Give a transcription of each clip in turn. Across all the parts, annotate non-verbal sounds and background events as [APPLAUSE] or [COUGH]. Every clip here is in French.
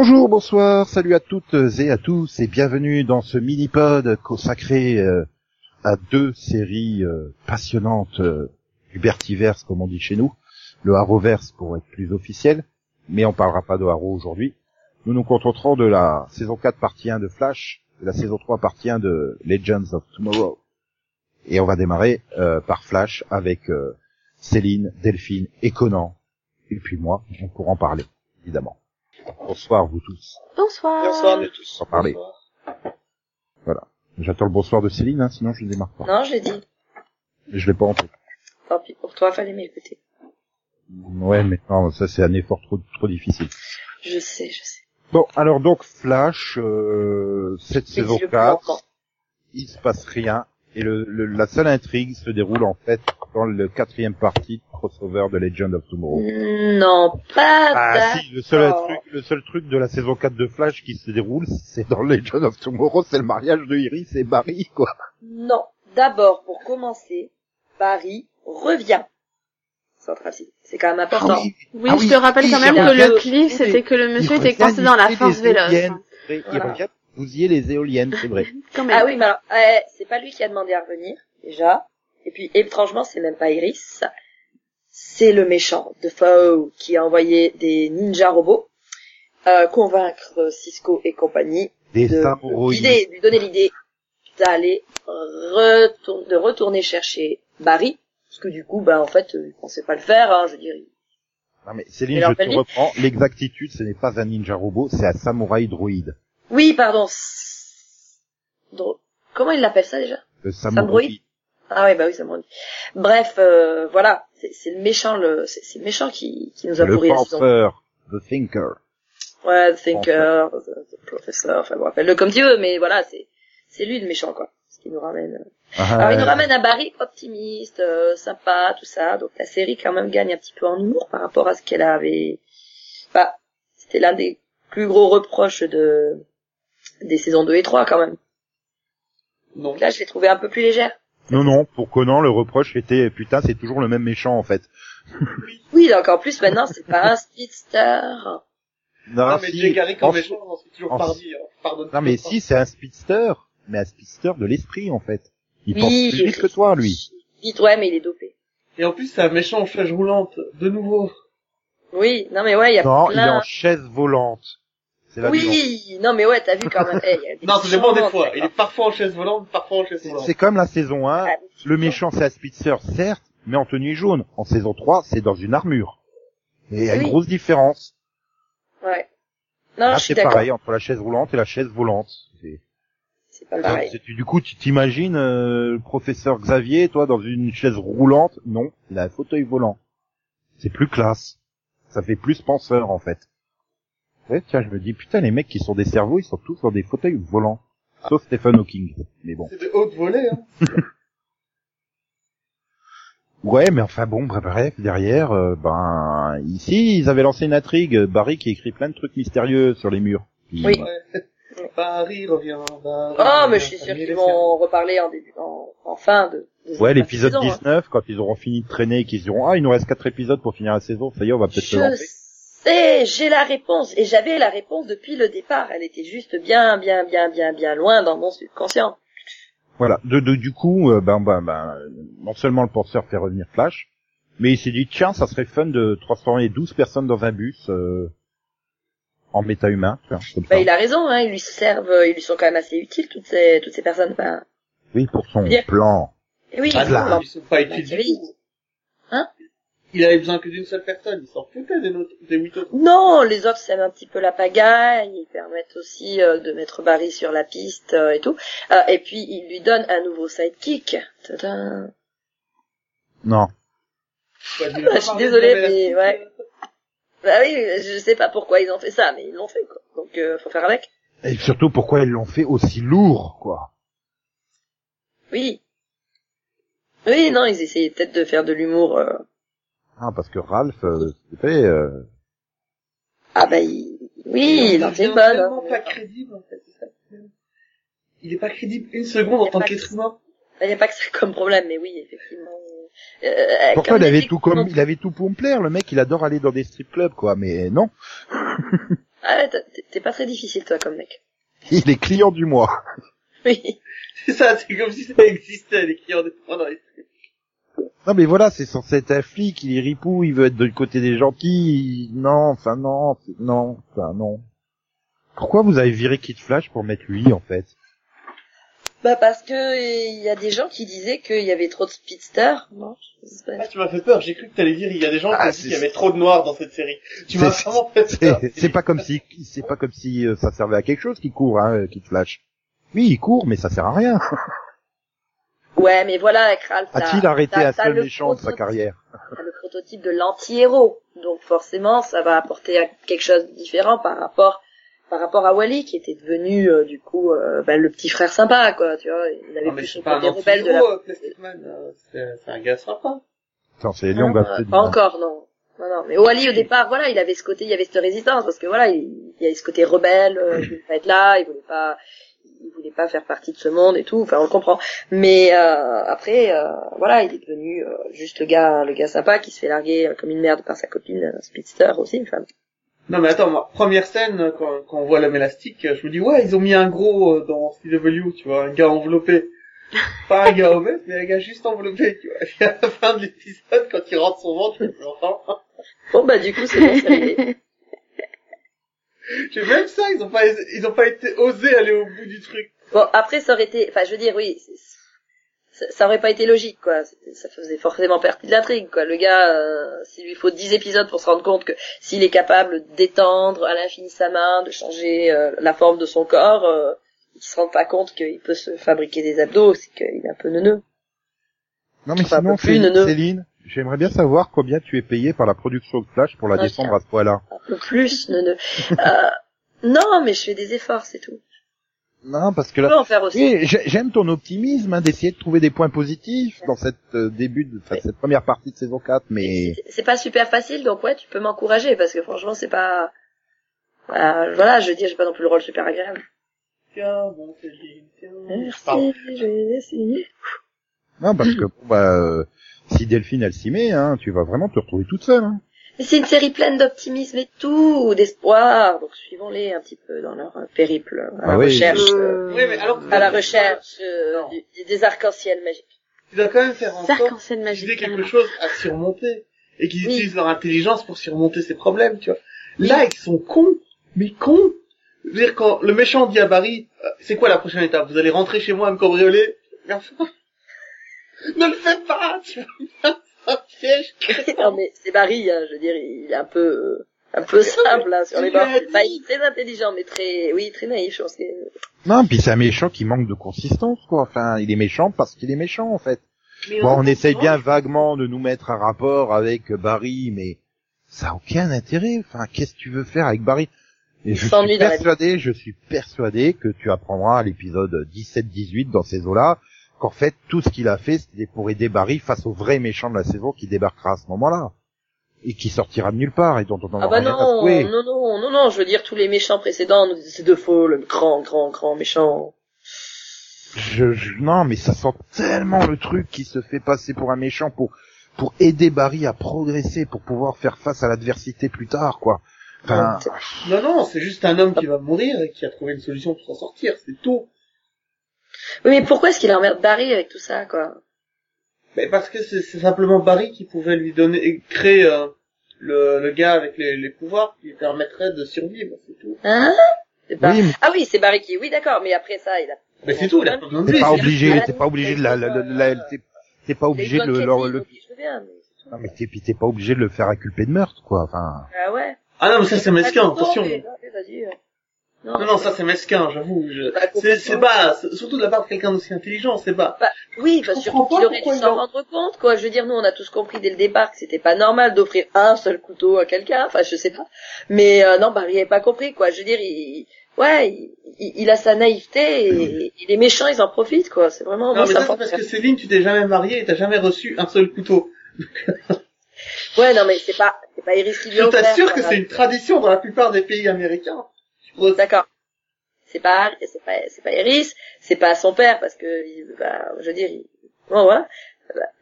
Bonjour, bonsoir, salut à toutes et à tous et bienvenue dans ce mini-pod consacré euh, à deux séries euh, passionnantes euh, du Bertiverse comme on dit chez nous, le Arrowverse pour être plus officiel, mais on parlera pas de Arrow aujourd'hui. Nous nous contenterons de la saison 4 partie 1 de Flash, de la saison 3 partie 1 de Legends of Tomorrow. Et on va démarrer euh, par Flash avec euh, Céline, Delphine et Conan. Et puis moi, on pourra en parler, évidemment. Bonsoir vous tous. Bonsoir. Bonsoir nous tous. Sans parler. Voilà. J'attends le bonsoir de Céline, hein, sinon je ne démarre pas. Non, je l'ai dit. Je l'ai pas entendu. Tant pis pour toi, fallait m'écouter. Ouais, mais non, ça c'est un effort trop trop difficile. Je sais, je sais. Bon, alors donc Flash, euh, cette Mais saison dis-le plus 4, lentement. il se passe rien et le, le- la seule intrigue se déroule en fait dans le quatrième partie de crossover de Legend of Tomorrow. Non, pas Ah si, le seul truc, le seul truc de la saison 4 de Flash qui se déroule, c'est dans Legend of Tomorrow, c'est le mariage de Iris et Barry, quoi. Non. D'abord, pour commencer, Barry revient. Central City. C'est quand même important. Ah oui, Oui, Ah je oui, te rappelle quand même que le cliff, c'était que le monsieur était coincé dans la force véloce. éoliennes. Et Il Voilà. revient bousiller les éoliennes, c'est vrai. [LAUGHS] Ah oui, mais alors, eh, c'est pas lui qui a demandé à revenir, déjà. Et puis, étrangement, c'est même pas Iris. C'est le méchant de Foe qui a envoyé des ninja robots euh, convaincre Cisco et compagnie Des de samouraïs. l'idée, de lui donner l'idée d'aller retour- de retourner chercher Barry, parce que du coup, bah en fait, euh, il pensait pas le faire, hein, je veux dire. il- Non mais Céline, je te reprends. L'exactitude, ce n'est pas un ninja robot, c'est un samouraï droïde. Oui, pardon. Dro- Comment il l'appelle ça déjà? Le. Ah oui, bah oui, revient. Bref, euh, voilà, c'est le méchant, le, c'est méchant qui, qui nous a Le pourri la saison. penseur. The thinker. Ouais, the thinker, the, the professor, enfin bon, appelle-le comme tu veux, mais voilà, c'est c'est lui le méchant quoi. Ce qui nous ramène. euh, Alors Ah, il nous ramène un Barry optimiste, euh, sympa, tout ça. Donc la série quand même gagne un petit peu en humour par rapport à ce qu'elle avait. Enfin, c'était l'un des plus gros reproches de des saisons 2 et 3 quand même. Non. Donc là, je l'ai trouvé un peu plus légère. Non, non, pour Conan, le reproche était, putain, c'est toujours le même méchant, en fait. [LAUGHS] Oui, donc en plus maintenant, c'est pas un speedster. Non, Ah, mais si, Jay en méchant, c'est toujours en- pardi, hein. Pardonne. Non, mais si, c'est un speedster, mais un speedster de l'esprit, en fait. Il Oui, pense plus vite que toi, lui. Vite, ouais, mais il est dopé. Et en plus, c'est un méchant en chaise roulante, de nouveau. Oui, non mais ouais, il y a Non, il est plein. en chaise volante. C'est la nuance. Oui, non mais ouais, t'as vu quand même. [LAUGHS] Non, ça dépend des fois. Il est parfois en chaise volante, parfois en chaise C'est volante. c'est comme la saison 1, Ah, le méchant c'est un speedster, certes, mais en tenue jaune. En saison 3, c'est dans une armure. Et il y a une grosse différence. Ouais. Non, Là, c'est pareil entre la chaise roulante et la chaise volante. C'est- pas pareil. C'est- Du coup, tu t'imagines euh, le professeur Xavier, toi, dans une chaise roulante? Non, il a un fauteuil volant. C'est plus classe. Ça fait plus penseur, en fait. Ouais, tiens, je me dis, putain, les mecs qui sont des cerveaux, ils sont tous dans des fauteuils volants. Sauf Stephen Hawking. Mais bon. C'est de haute volée, hein. [LAUGHS] Ouais, mais enfin bon, bref, bref, derrière, euh, ben, ici, ils avaient lancé une intrigue. Barry qui écrit plein de trucs mystérieux sur les murs. Puis, Oui. Ouais. Paris revient, Paris Oh, mais je suis sûr qu'ils vont reparler en début, en, en fin de. de Ouais, l'épisode saison, hein. 19, quand ils auront fini de traîner et qu'ils diront, ah, il nous reste quatre épisodes pour finir la saison, ça y est, on va peut-être se Je lancer. Sais, j'ai la réponse et j'avais la réponse depuis le départ. Elle était juste bien, bien, bien, bien, bien loin dans mon subconscient. Voilà. De, de- du coup, euh, ben, ben, ben, non seulement le penseur fait revenir Flash, mais il s'est dit, tiens, ça serait fun de transformer 12 personnes dans un bus, euh, en méta-humain, tu vois, comme Bah, ça. il a raison, hein, ils lui servent, ils lui sont quand même assez utiles toutes ces, toutes ces personnes. Enfin, Oui, pour son plan. et oui, Ah ils sont pas utiles série. du tout. Hein Il avait besoin que d'une seule personne, il s'en foutait des, notes- des huit autres. Non, les autres sèment un petit peu la pagaille, ils permettent aussi euh, de mettre Barry sur la piste euh, et tout. Euh, et puis ils lui donnent un nouveau sidekick. Tadam. Non. Dis-le Ah, je suis désolée, mais la- ouais. Bah oui, je sais pas pourquoi ils ont fait ça, mais ils l'ont fait quoi. Donc euh, faut faire avec. Et surtout, pourquoi ils l'ont fait aussi lourd, quoi. Oui. Oui, non, ils essayaient peut-être de faire de l'humour. Ah, parce que Ralph, euh, c'était, euh, Ah bah il... oui, il on en fait devient bonne. tellement Hein. pas crédible, en fait, c'est ça. Il est pas crédible une seconde en Il est tant qu'être humain. Il n'y a pas que ça comme problème, mais oui, effectivement. Euh, pourquoi il avait tout comme, il avait tout pour me plaire, le mec, il adore aller dans des strip clubs, quoi, mais non. [LAUGHS] Ah, t'es pas très difficile, toi, comme mec. Il est client du mois. Oui. [LAUGHS] C'est ça, c'est comme si ça existait, les clients des dans les non mais voilà, c'est censé être un flic, il est ripou, il veut être du côté des gentils. Non, enfin non, non, enfin non. Pourquoi vous avez viré Kid Flash pour mettre lui en fait? Bah parce que il y a des gens qui disaient qu'il y avait trop de speedsters. Non, ah, tu m'as fait peur. J'ai cru que t'allais dire il y a des gens qui ah, ont dit qu'il y avait trop de noirs dans cette série. Tu m'as vraiment fait peur. C'est pas comme si c'est pas comme si euh, ça servait à quelque chose qui court, hein, Kid Flash. Oui, il court, mais ça sert à rien. Ouais, mais voilà, Kral, A-t-il arrêté un seul méchant de sa carrière le prototype de l'anti-héros. Donc forcément, ça va apporter quelque chose de différent par rapport par rapport à Wally qui était devenu euh, du coup euh, bah, le petit frère sympa quoi tu vois. Il avait plus son côté rebelle de la euh, c'est un gars sympa. Attends, c'est Léon ah, pas encore non. Non non mais Wally au départ voilà il avait ce côté il y avait cette résistance parce que voilà il, il y avait ce côté rebelle il voulait pas être là il voulait pas il voulait pas faire partie de ce monde et tout. Enfin, on le comprend. Mais euh, après, euh, voilà, il est devenu euh, juste le gars, le gars sympa qui se fait larguer comme une merde par sa copine Speedster aussi, une femme. Non mais attends, moi, première scène quand, quand on voit l'homme élastique, je me dis ouais, ils ont mis un gros dans CW, tu vois, un gars enveloppé. [LAUGHS] Pas un gars obèse, mais un gars juste enveloppé, tu vois. Et à la fin de l'épisode, quand il rentre son ventre, je enfin. Bon bah du coup c'est bon, [LAUGHS] [LAUGHS] même ça, ils ont pas, ils ont pas été osés aller au bout du truc. Bon, après, ça aurait été, enfin, je veux dire, oui, ça, aurait pas été logique, quoi. Ça faisait forcément partie de l'intrigue, quoi. Le gars, euh, s'il lui faut 10 épisodes pour se rendre compte que s'il est capable d'étendre à l'infini sa main, de changer euh, la forme de son corps, euh, il se rend pas compte qu'il peut se fabriquer des abdos, c'est qu'il est un peu neuneux. Non, mais sinon, Céline, J'aimerais bien savoir combien tu es payé par la production de Flash pour la descendre à ce point-là. Un peu plus, ne, ne. euh, non, mais je fais des efforts, c'est tout. Non, parce que là, oui, j'aime ton optimisme hein, d'essayer de trouver des points positifs dans cette euh, début, de, cette première partie de saison 4, mais c'est pas super facile, donc ouais, tu peux m'encourager parce que franchement, c'est pas, euh, voilà, je veux dire, j'ai pas non plus le rôle super agréable. Tiens, bon, c'est Merci, je vais essayer. Non, parce que bah, euh, si Delphine elle s'y met, hein, tu vas vraiment te retrouver toute seule. Hein. C'est une série pleine d'optimisme et tout, d'espoir. Donc suivons-les un petit peu dans leur périple à la ah recherche, euh, oui, mais alors, à la recherche euh, des arcs-en-ciel magiques. Tu dois quand même faire en sorte qu'ils aient quelque chose à surmonter et qu'ils utilisent leur intelligence pour surmonter ces problèmes, tu vois. Là, ils sont cons, mais cons. Je veux dire, quand le méchant dit à Barry, euh, c'est quoi la prochaine étape? Vous allez rentrer chez moi à me cambrioler? Ne le fais pas, tu vas [LAUGHS] non mais c'est Barry, hein, je veux dire, il est un peu, un peu simple hein, sur les bords. Bah, il est très intelligent, mais très, oui, très naïf, je pense que. Non, puis c'est un méchant qui manque de consistance, quoi. Enfin, il est méchant parce qu'il est méchant, en fait. bon, on essaye bien vaguement de nous mettre un rapport avec Barry, mais ça a aucun intérêt. Enfin, qu'est-ce que tu veux faire avec Barry? Et je suis persuadé, je suis persuadé que tu apprendras à l'épisode 17-18 dans ces eaux-là qu'en fait tout ce qu'il a fait c'était pour aider Barry face au vrai méchant de la saison qui débarquera à ce moment-là. Et qui sortira de nulle part et dont on ah bah non, non non non non je veux dire tous les méchants précédents c'est de faux le grand grand grand méchant. Je, je, non mais ça sent tellement le truc qui se fait passer pour un méchant pour pour aider Barry à progresser pour pouvoir faire face à l'adversité plus tard quoi. Enfin... non non c'est juste un homme qui va mourir et qui a trouvé une solution pour s'en sortir c'est tout oui, mais pourquoi est-ce qu'il emmerde Barry avec tout ça, quoi Mais parce que c'est simplement Barry qui pouvait lui donner, créer euh, le, le gars avec les, les pouvoirs qui lui permettrait de survivre, c'est tout. Hein Ah oui, c'est Barry qui. Oui, d'accord, mais après ça, il a. Mais c'est tout, là. T'es pas obligé, t'es pas obligé de la, la, la, t'es pas obligé de le, le, non mais t'es, t'es pas obligé de le faire inculper de meurtre, quoi. Enfin. Ah ouais. Ah non, mais ça c'est mesquin, attention. Non, non, ça c'est mesquin, j'avoue. Je... Bah, c'est pas, surtout de la part de quelqu'un d'aussi intelligent, c'est pas. Bah, oui, parce surtout qu'il aurait dû s'en rendre compte, quoi. Je veux dire, nous, on a tous compris dès le départ que c'était pas normal d'offrir un seul couteau à quelqu'un. Enfin, je sais pas. Mais euh, non, Barry avait pas compris, quoi. Je veux dire, il, ouais, il, il, a sa naïveté et, les méchants, ils en profitent, quoi. C'est vraiment. Non, mais ça, c'est parce que Céline, tu t'es jamais mariée et t'as jamais reçu un seul couteau. ouais, non, mais c'est pas, c'est pas qui Je t'assure que c'est une tradition dans la plupart des pays américains. D'accord. C'est pas, c'est pas, c'est pas Iris, c'est pas son père parce que, bah, je veux dire, bon voilà.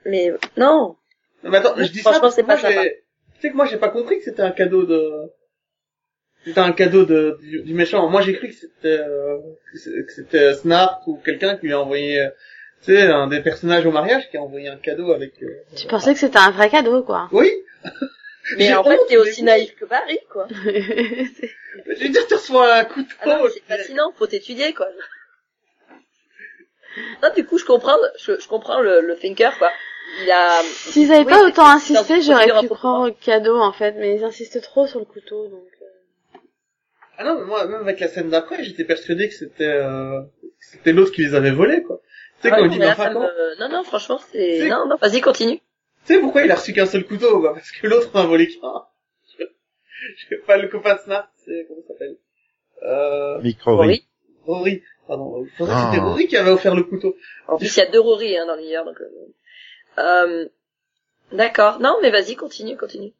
Mais non. mais attends, je dis Franchement, c'est pas Tu sais que moi j'ai pas compris que c'était un cadeau de. c'était un cadeau de, du, méchant. Moi, j'ai cru que c'était euh, que c'était Snart ou quelqu'un qui lui a envoyé, euh, tu sais, un des personnages au mariage qui a envoyé un cadeau avec. Euh, tu pensais que c'était un vrai cadeau, quoi Oui. Mais en fait, t'es aussi naïf que Barry, quoi. [LAUGHS] je veux dire, tu reçois un couteau. Ah c'est fascinant, faut t'étudier, quoi. Non, du coup, je comprends, je, je comprends le, le thinker, quoi. Il a... S'ils avaient pas autant insisté, j'aurais pu prendre cadeau, en fait, mais ils insistent trop sur le couteau, donc... Euh. Ah non, mais moi, même avec la scène d'après, j'étais persuadé que c'était, euh, c'était l'autre qui les avait volés, quoi. Tu sais, ah quand dit, Non, non, franchement, c'est, non, non, vas-y, continue. Tu sais pourquoi il a reçu qu'un seul couteau, quoi? Parce que l'autre en a volé qu'un. [LAUGHS] Je sais pas, le copain Snap, c'est, comment ça s'appelle? Euh... Micro Rory. Rory. Pardon. Je que c'était ah. Rory qui avait offert le couteau. En plus, il y a deux Rory, hein, dans l'univers, donc, euh... Euh, d'accord. Non, mais vas-y, continue, continue.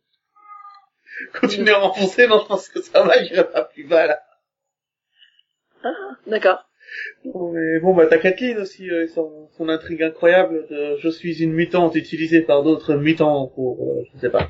Continue à m'enfoncer, non, je pense que ça va, j'irai pas plus bas, là. Ah, d'accord. Bon, mais bon, bah, t'as Kathleen aussi, euh, son, son, intrigue incroyable de je suis une mutante utilisée par d'autres mutants pour, euh, je sais pas.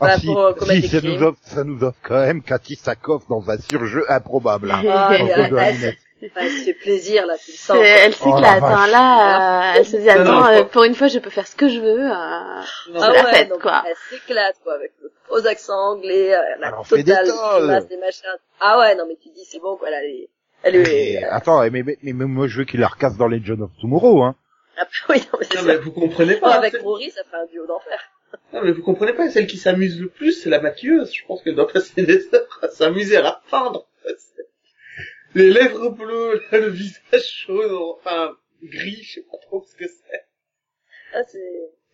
ah, si, pour, si ça, nous offre, ça nous offre quand même Cathy Sakov dans un surjeu improbable. Hein, ah, elle se fait plaisir là, tu le sens. Elle s'éclate, oh, hein, là, euh, elle se dit attends, euh, pour une fois je peux faire ce que je veux. Euh, ah ouais, fête, donc, quoi. Elle s'éclate quoi, avec le faux accent anglais, euh, la Alors, totale des, des machins. Ah ouais, non mais tu dis c'est bon quoi, là, elle est... Elle est... Attends, mais, mais, mais, moi je veux qu'il la recasse dans Legend of Tomorrow, hein. Ah bah oui, non mais, non, mais vous comprenez pas. avec Rory, ça fait un duo d'enfer. Non mais vous comprenez pas, celle qui s'amuse le plus, c'est la maquilleuse. Je pense qu'elle doit passer des heures à s'amuser à peindre les lèvres bleues, [LAUGHS] le visage chaud, enfin gris, je sais pas trop ce que c'est. Ah, c'est...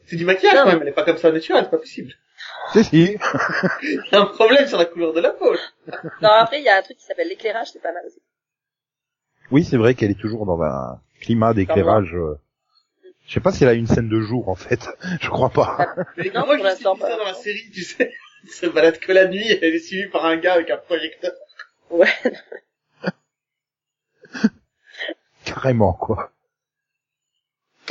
C'est du maquillage quand même, elle est pas comme ça naturelle, c'est pas possible. Si, si. il y a un problème sur la couleur de la peau. [LAUGHS] non, après, il y a un truc qui s'appelle l'éclairage, c'est pas mal aussi. Oui, c'est vrai qu'elle est toujours dans un climat d'éclairage. Euh, je sais pas si elle a une scène de jour, en fait. [LAUGHS] Je crois pas. Mais non, moi, je ça dans la série, tu sais? Elle se balade que la nuit, elle est suivie par un gars avec un projecteur. Ouais. [LAUGHS] Carrément, quoi.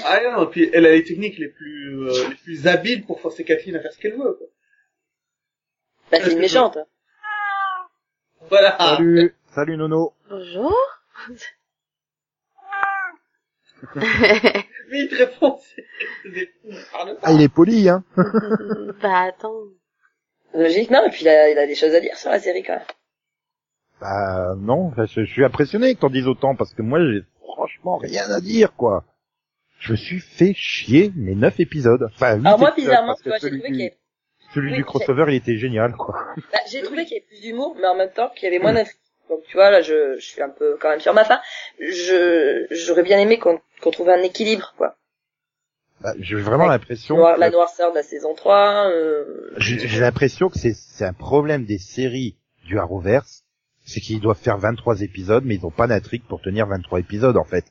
Ah non, et puis elle a les techniques les plus euh, les plus habiles pour forcer Kathleen à faire ce qu'elle veut. Quoi. Bah, c'est une méchante. Voilà. Salut, salut Nono. Bonjour. [LAUGHS] Mais il te répond, Ah, il est poli, hein. [LAUGHS] bah attends. Logique, non, et puis il a, il a des choses à dire sur la série quand même. Bah non, je, suis impressionné que t'en dises autant parce que moi j'ai franchement rien à dire quoi. Je me suis fait chier mes neuf épisodes. Enfin, Alors moi bizarrement, tu vois, j'ai trouvé qu'il y avait... Celui du crossover, il était génial quoi. [LAUGHS] Bah, j'ai trouvé qu'il y avait plus d'humour, mais en même temps qu'il y avait moins d'intrigue. Donc tu vois là, je, je suis un peu quand même sur ma fin. Je j'aurais bien aimé qu'on qu'on trouve un équilibre quoi. Bah, j'ai vraiment l'impression la noirceur de la saison 3 euh... j'ai l'impression que c'est c'est un problème des séries du Arrowverse c'est qu'ils doivent faire 23 épisodes, mais ils n'ont pas d'intrigue pour tenir 23 épisodes en fait.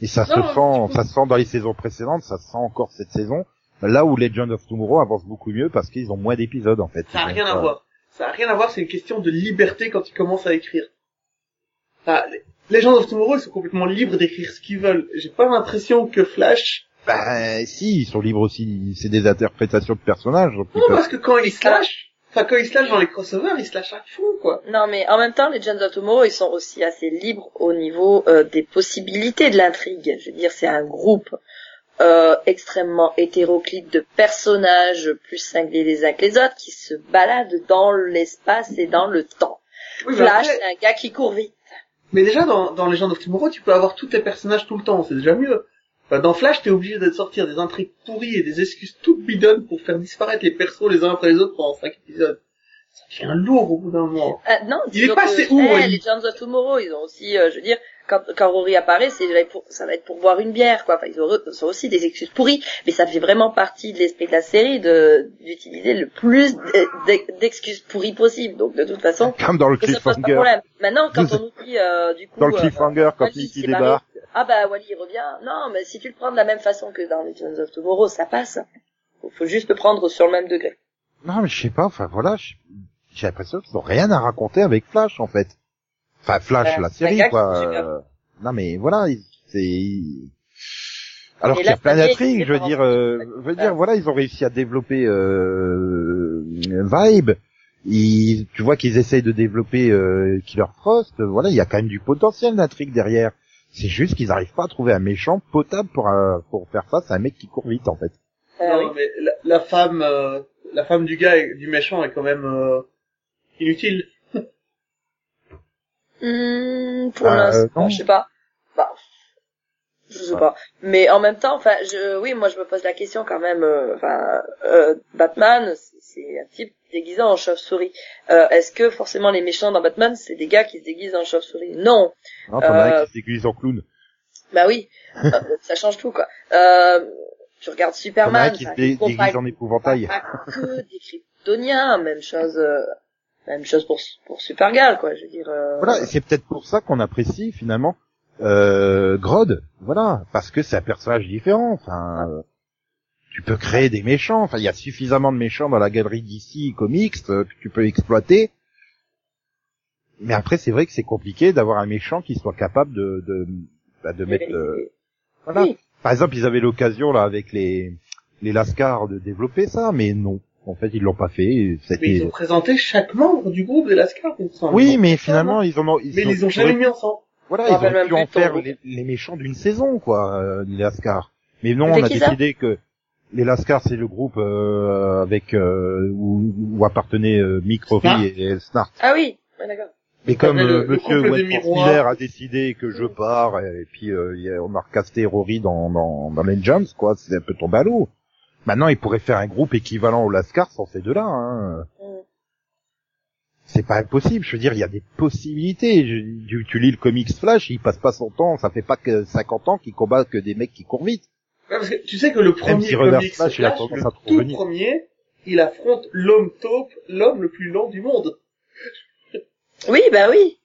Et ça se sent, ça se sent dans les saisons précédentes, ça se sent encore cette saison. Là où Legend of Tomorrow avance beaucoup mieux parce qu'ils ont moins d'épisodes en fait. Ça a rien à voir. Ça a rien à voir, c'est une question de liberté quand ils commencent à écrire. Enfin, Legend of Tomorrow, ils sont complètement libres d'écrire ce qu'ils veulent. J'ai pas l'impression que Flash... Ben, si, ils sont libres aussi. C'est des interprétations de personnages. Non, parce que quand ils se lâchent, Enfin, quand ils se lâchent dans les crossovers, ils se lâchent à fond, quoi. Non, mais en même temps, les Legends of Tomorrow, ils sont aussi assez libres au niveau euh, des possibilités de l'intrigue. Je veux dire, c'est un groupe euh, extrêmement hétéroclite de personnages plus cinglés les uns que les autres qui se baladent dans l'espace et dans le temps. Flash, c'est un gars qui court vite. Mais déjà, dans, dans Legends of Tomorrow, tu peux avoir tous tes personnages tout le temps, c'est déjà mieux. Enfin, dans Flash, t'es obligé de sortir des intrigues pourries et des excuses toutes bidonnes pour faire disparaître les persos les uns après les autres pendant cinq épisodes. Ça devient lourd au bout d'un moment. Euh, non, il est passé où, eh, Les Legends of Tomorrow, ils ont aussi, euh, je veux dire, quand, quand Rory apparaît, c'est ça va être pour boire une bière, quoi. Enfin, ils ont, ont aussi des excuses pourries, mais ça fait vraiment partie de l'esprit de la série de d'utiliser le plus d'excuses pourries possible. Donc, de toute façon, comme dans le cliffhanger. Maintenant, quand on nous dit, euh, du coup, dans le euh, cliffhanger, quand Nicky débarque. Ah bah Wally il revient. Non, mais si tu le prends de la même façon que dans Legends of Tomorrow, ça passe. Faut, faut juste le prendre sur le même degré. Non, mais je sais pas. Enfin voilà, j'ai l'impression qu'ils ont rien à raconter avec Flash en fait. Enfin, Flash, la série, quoi. Euh, non, mais voilà, c'est... Alors qu'il y a plein d'intrigues, je veux dire, euh, je veux dire, voilà, ils ont réussi à développer euh, Vibe, ils, tu vois qu'ils essayent de développer euh, Killer Frost. Voilà, il y a quand même du potentiel d'intrigue derrière. C'est juste qu'ils n'arrivent pas à trouver un méchant potable pour euh, pour faire face à un mec qui court vite en fait. Ah non, mais la, femme, euh, la femme du gars et du méchant est quand même euh, inutile. Mmh, pour euh, l'instant, je sais pas. Bah, je sais pas. Mais en même temps, enfin, je, oui, moi je me pose la question quand même. Euh, enfin, euh, Batman, c'est un type déguisé en chauve-souris. Euh, Est-ce que forcément les méchants dans Batman, c'est des gars qui se déguisent en chauve-souris? Non. Non, t'en as un qui se déguise en clown. Bah oui, [LAUGHS] ça change tout quoi. Euh, tu regardes Superman, qui se déguise en épouvantail. Pas, que des kryptoniens, même chose. Même chose pour pour Supergirl quoi, je veux dire. Voilà, c'est peut-être pour ça qu'on apprécie finalement euh, Grodd, voilà, parce que c'est un personnage différent. Enfin, tu peux créer des méchants. Enfin, il y a suffisamment de méchants dans la galerie d'ici comics euh, que tu peux exploiter. Mais après, c'est vrai que c'est compliqué d'avoir un méchant qui soit capable de de, bah, de mettre. Euh, voilà. Par exemple, ils avaient l'occasion là avec les les Lascars de développer ça, mais non. En fait, ils l'ont pas fait. Mais ils ont présenté chaque membre du groupe des Lascars. Oui, mais finalement, ils ont. Ils mais ils les ont jamais mis ensemble. Voilà, ils ont pu en faire les, méchants d'une saison, quoi, euh, les Lascars. Mais non, on a décidé que les Lascars, c'est le groupe euh, avec euh, où, où appartenaient euh, Mick et, Snart. Ah oui, d'accord. Mais comme le, Monsieur Miller a décidé que je pars, et, puis on a recasté Rory dans, dans, dans Legends, quoi, c'est un peu tombé à l'eau. Maintenant, il pourrait faire un groupe équivalent aux Lascars sans ces deux-là. Hein. Mm c'est pas impossible. Je veux dire, il y a des possibilités. tu, tu, lis le comics Flash, il passe pas son temps, ça fait pas que 50 ans qu'il combat que des mecs qui courent vite. parce que tu sais que le premier comics Flash, il a le tout premier, il affronte l'homme taupe, l'homme le plus lent du monde. [LAUGHS] Oui, bah oui.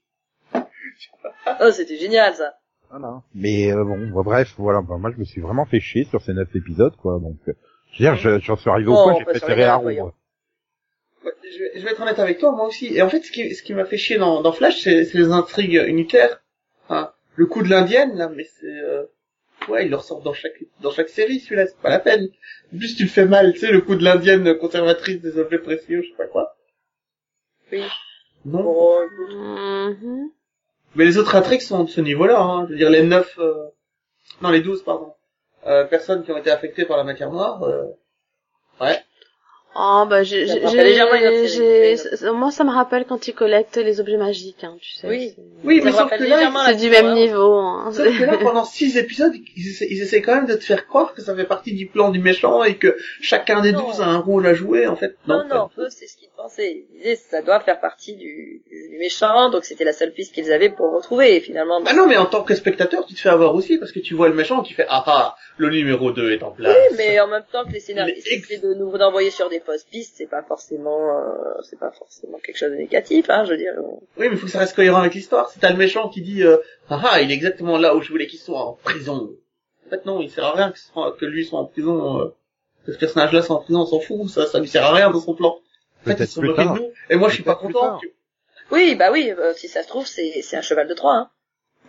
[LAUGHS] oh, c'était génial ça. Voilà. Mais euh, bon, bah, bref, voilà. Bah, moi, je me suis vraiment fait chier sur ces neuf épisodes, quoi. Donc, euh, je veux dire, j'en suis arrivé au point, j'ai préféré Arrow je, vais, je vais être honnête avec toi, moi aussi. Et en fait, ce qui, ce qui m'a fait chier dans, dans Flash, c'est, les intrigues unitaires. Enfin, le coup de l'indienne, là, mais c'est... Euh... Ouais, il le ressort dans chaque dans chaque série, celui-là, c'est pas la peine. En plus, tu le fais mal, tu sais, le coup de l'indienne conservatrice des objets précieux, je sais pas quoi. Oui. Non. Oh, mm-hmm. Mais les autres intrigues sont de ce niveau-là, hein. Je veux dire, les neuf... Euh... Non, les douze, pardon. Euh, personnes qui ont été affectées par la matière noire, euh... ouais. Oh bah j'ai moi ça me rappelle quand ils collectent les objets magiques hein, tu sais. Oui. Oui, mais sauf que là c'est du même niveau hein. Sauf que là pendant six épisodes, ils essaient, ils essaient, quand même de te faire croire que ça fait partie du plan du méchant et que chacun des douze a un rôle à jouer en fait. Non non, eux c'est ce qu'ils pensaient. Ils disaient ça doit faire partie du, du méchant donc c'était la seule piste qu'ils avaient pour retrouver et finalement. Ah non mais en tant que spectateur tu te fais avoir aussi parce que tu vois le méchant tu fais ah ah le numéro 2 est en place. Oui mais en même temps que les scénaristes essaient de nous d'envoyer sur des fausses pistes, c'est pas forcément, euh, c'est pas forcément quelque chose de négatif, hein, je veux dire. Oui, mais il faut que ça reste cohérent avec l'histoire. C'est t'as le méchant qui dit, euh, ah ah, il est exactement là où je voulais qu'il soit, en prison. En fait, non, il sert à rien que, que lui soit en prison, euh, que ce personnage-là soit en prison, on s'en fout, ça, ça lui sert à rien dans son plan. En fait, ils sont de nous, et moi, je suis pas content. Oui, bah oui, si ça se trouve, c'est, c'est un cheval de Troie, hein.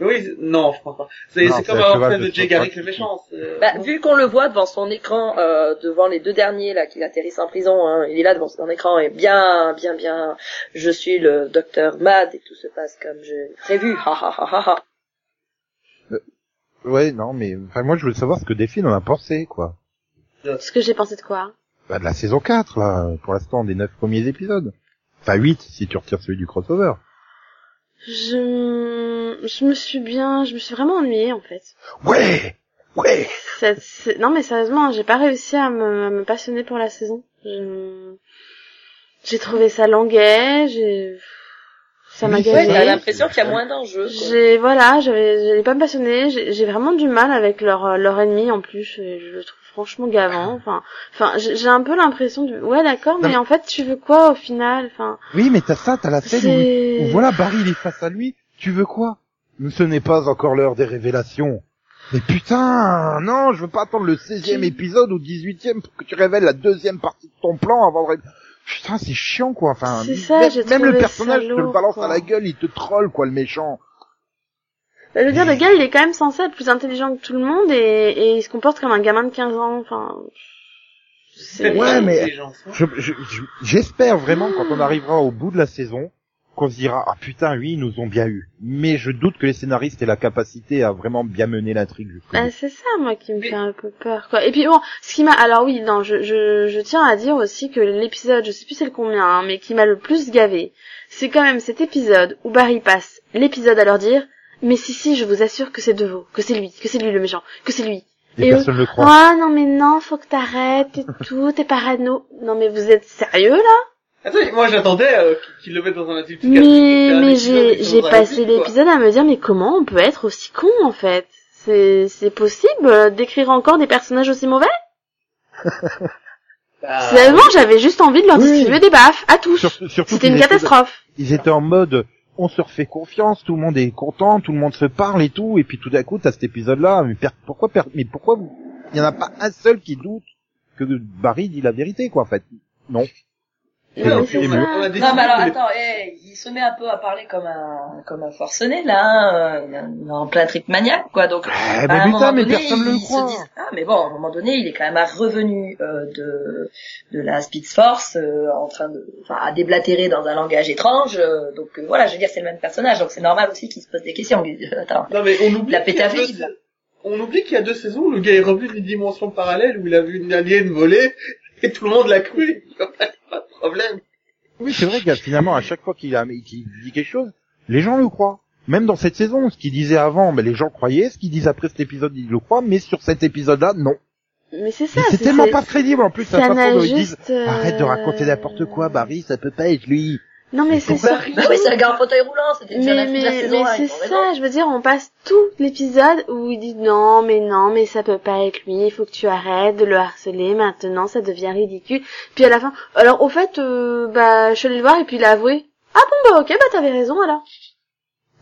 Oui, non, je crois pas. C'est comme avoir fait de Jay Garrick le méchant. Bah, vu qu'on le voit devant son écran, euh, devant les deux derniers là qui atterrissent en prison, hein, il est là devant son écran et bien, bien, bien, je suis le docteur Mad et tout se passe comme j'ai prévu. Ha ha ha ha ha. Euh, ouais, non, mais enfin moi je voulais savoir ce que Delphine en a pensé, quoi. Ce que j'ai pensé de quoi? Bah de la saison 4, là, pour l'instant, des neuf premiers épisodes. Enfin 8 si tu retires celui du crossover. Je, je me suis bien, je me suis vraiment ennuyée en fait. Ouais, ouais. Non mais sérieusement, j'ai pas réussi à me, à me passionner pour la saison. J'ai trouvé ça languet, j'ai, ça m'a gagné. Ouais, t'as l'impression qu'il y a moins d'enjeux. J'ai, voilà, j'avais, j'avais pas me passionner. J'ai vraiment du mal avec leur, leur ennemi en plus. Je, je le trouve franchement gavant. Enfin, enfin, j'ai un peu l'impression de, ouais, d'accord, mais en fait, tu veux quoi au final Enfin. Oui, mais t'as ça, t'as la scène où, voilà, Barry il est face à lui. Tu veux quoi? Ce n'est pas encore l'heure des révélations. Mais putain, non, je veux pas attendre le 16e épisode ou 18e pour que tu révèles la deuxième partie de ton plan avant de... Putain, c'est chiant quoi. Enfin, ça, même, le personnage te le balance à la gueule, il te troll quoi, le méchant. Bah, le dire, le gars, il est quand même censé être plus intelligent que tout le monde et, et il se comporte comme un gamin de 15 ans. Enfin, Ouais, mais j'espère vraiment quand on arrivera au bout de la saison qu'on se dira ah putain oui ils nous ont bien eu. Mais je doute que les scénaristes aient la capacité à vraiment bien mener l'intrigue ah, c'est ça moi qui me fait un peu peur quoi. Et puis bon ce qui m'a alors oui non je, je, je tiens à dire aussi que l'épisode je sais plus c'est le combien hein, mais qui m'a le plus gavé c'est quand même cet épisode où Barry passe l'épisode à leur dire mais si si je vous assure que c'est de vous que c'est lui que c'est lui le méchant que c'est lui et, personne le croit. Ah non mais non, faut que t'arrêtes et tout, t'es parano. Non mais vous êtes sérieux là? Attends, moi j'attendais euh, qu'il le mette dans un institut Mais, mais j'ai, j'ai passé l'épisode à me dire, mais comment on peut être aussi con en fait? C'est, c'est possible euh, d'écrire encore des personnages aussi mauvais? [LAUGHS] Bah, Finalement, j'avais juste envie de leur distribuer des baffes à tous. C'était une catastrophe. Ils étaient en mode, on se refait confiance, tout le monde est content, tout le monde se parle et tout, et puis tout d'un coup, t'as cet épisode-là, mais pourquoi, mais pourquoi, il y en a pas un seul qui doute que Barry dit la vérité, quoi, en fait? Non. Non, mais alors attends, eh, il se met un peu à parler comme un comme un forcené là, hein. il est en plein trip maniaque quoi. Donc eh, à un moment donné, le croit. ah mais bon, à un moment donné, il est quand même revenu euh, de de la Speed Force euh, en train de enfin à déblatérer dans un langage étrange. Euh, donc euh, voilà, je veux dire c'est le même personnage, donc c'est normal aussi qu'il se pose des questions. [LAUGHS] Attends. Non mais on oublie la On oublie qu'il y a deux saisons où le gars est revenu d'une dimension parallèle où il a vu une alien voler et tout le monde l'a cru. Problème. Oui, c'est vrai que finalement, à chaque fois qu'il a, qu'il dit quelque chose, les gens le croient. Même dans cette saison, ce qu'il disait avant, mais les gens croyaient, ce qu'il disait après cet épisode, ils le croient, mais sur cet épisode-là, non. Mais c'est ça. C'est tellement pas crédible en plus, la façon dont ils disent, arrête de raconter n'importe quoi, Barry, ça peut pas être lui. Non mais c'est ça. Bah oui, c'est en fauteuil roulant, c'était mais, la, mais, mais c'est ça, je veux dire, on passe tout l'épisode où il dit non, mais non, mais ça peut pas être lui, il faut que tu arrêtes de le harceler, maintenant ça devient ridicule. Puis à la fin, alors au fait, euh, bah je suis allée le voir et puis il a avoué. Ah bon bah ok, bah t'avais raison alors.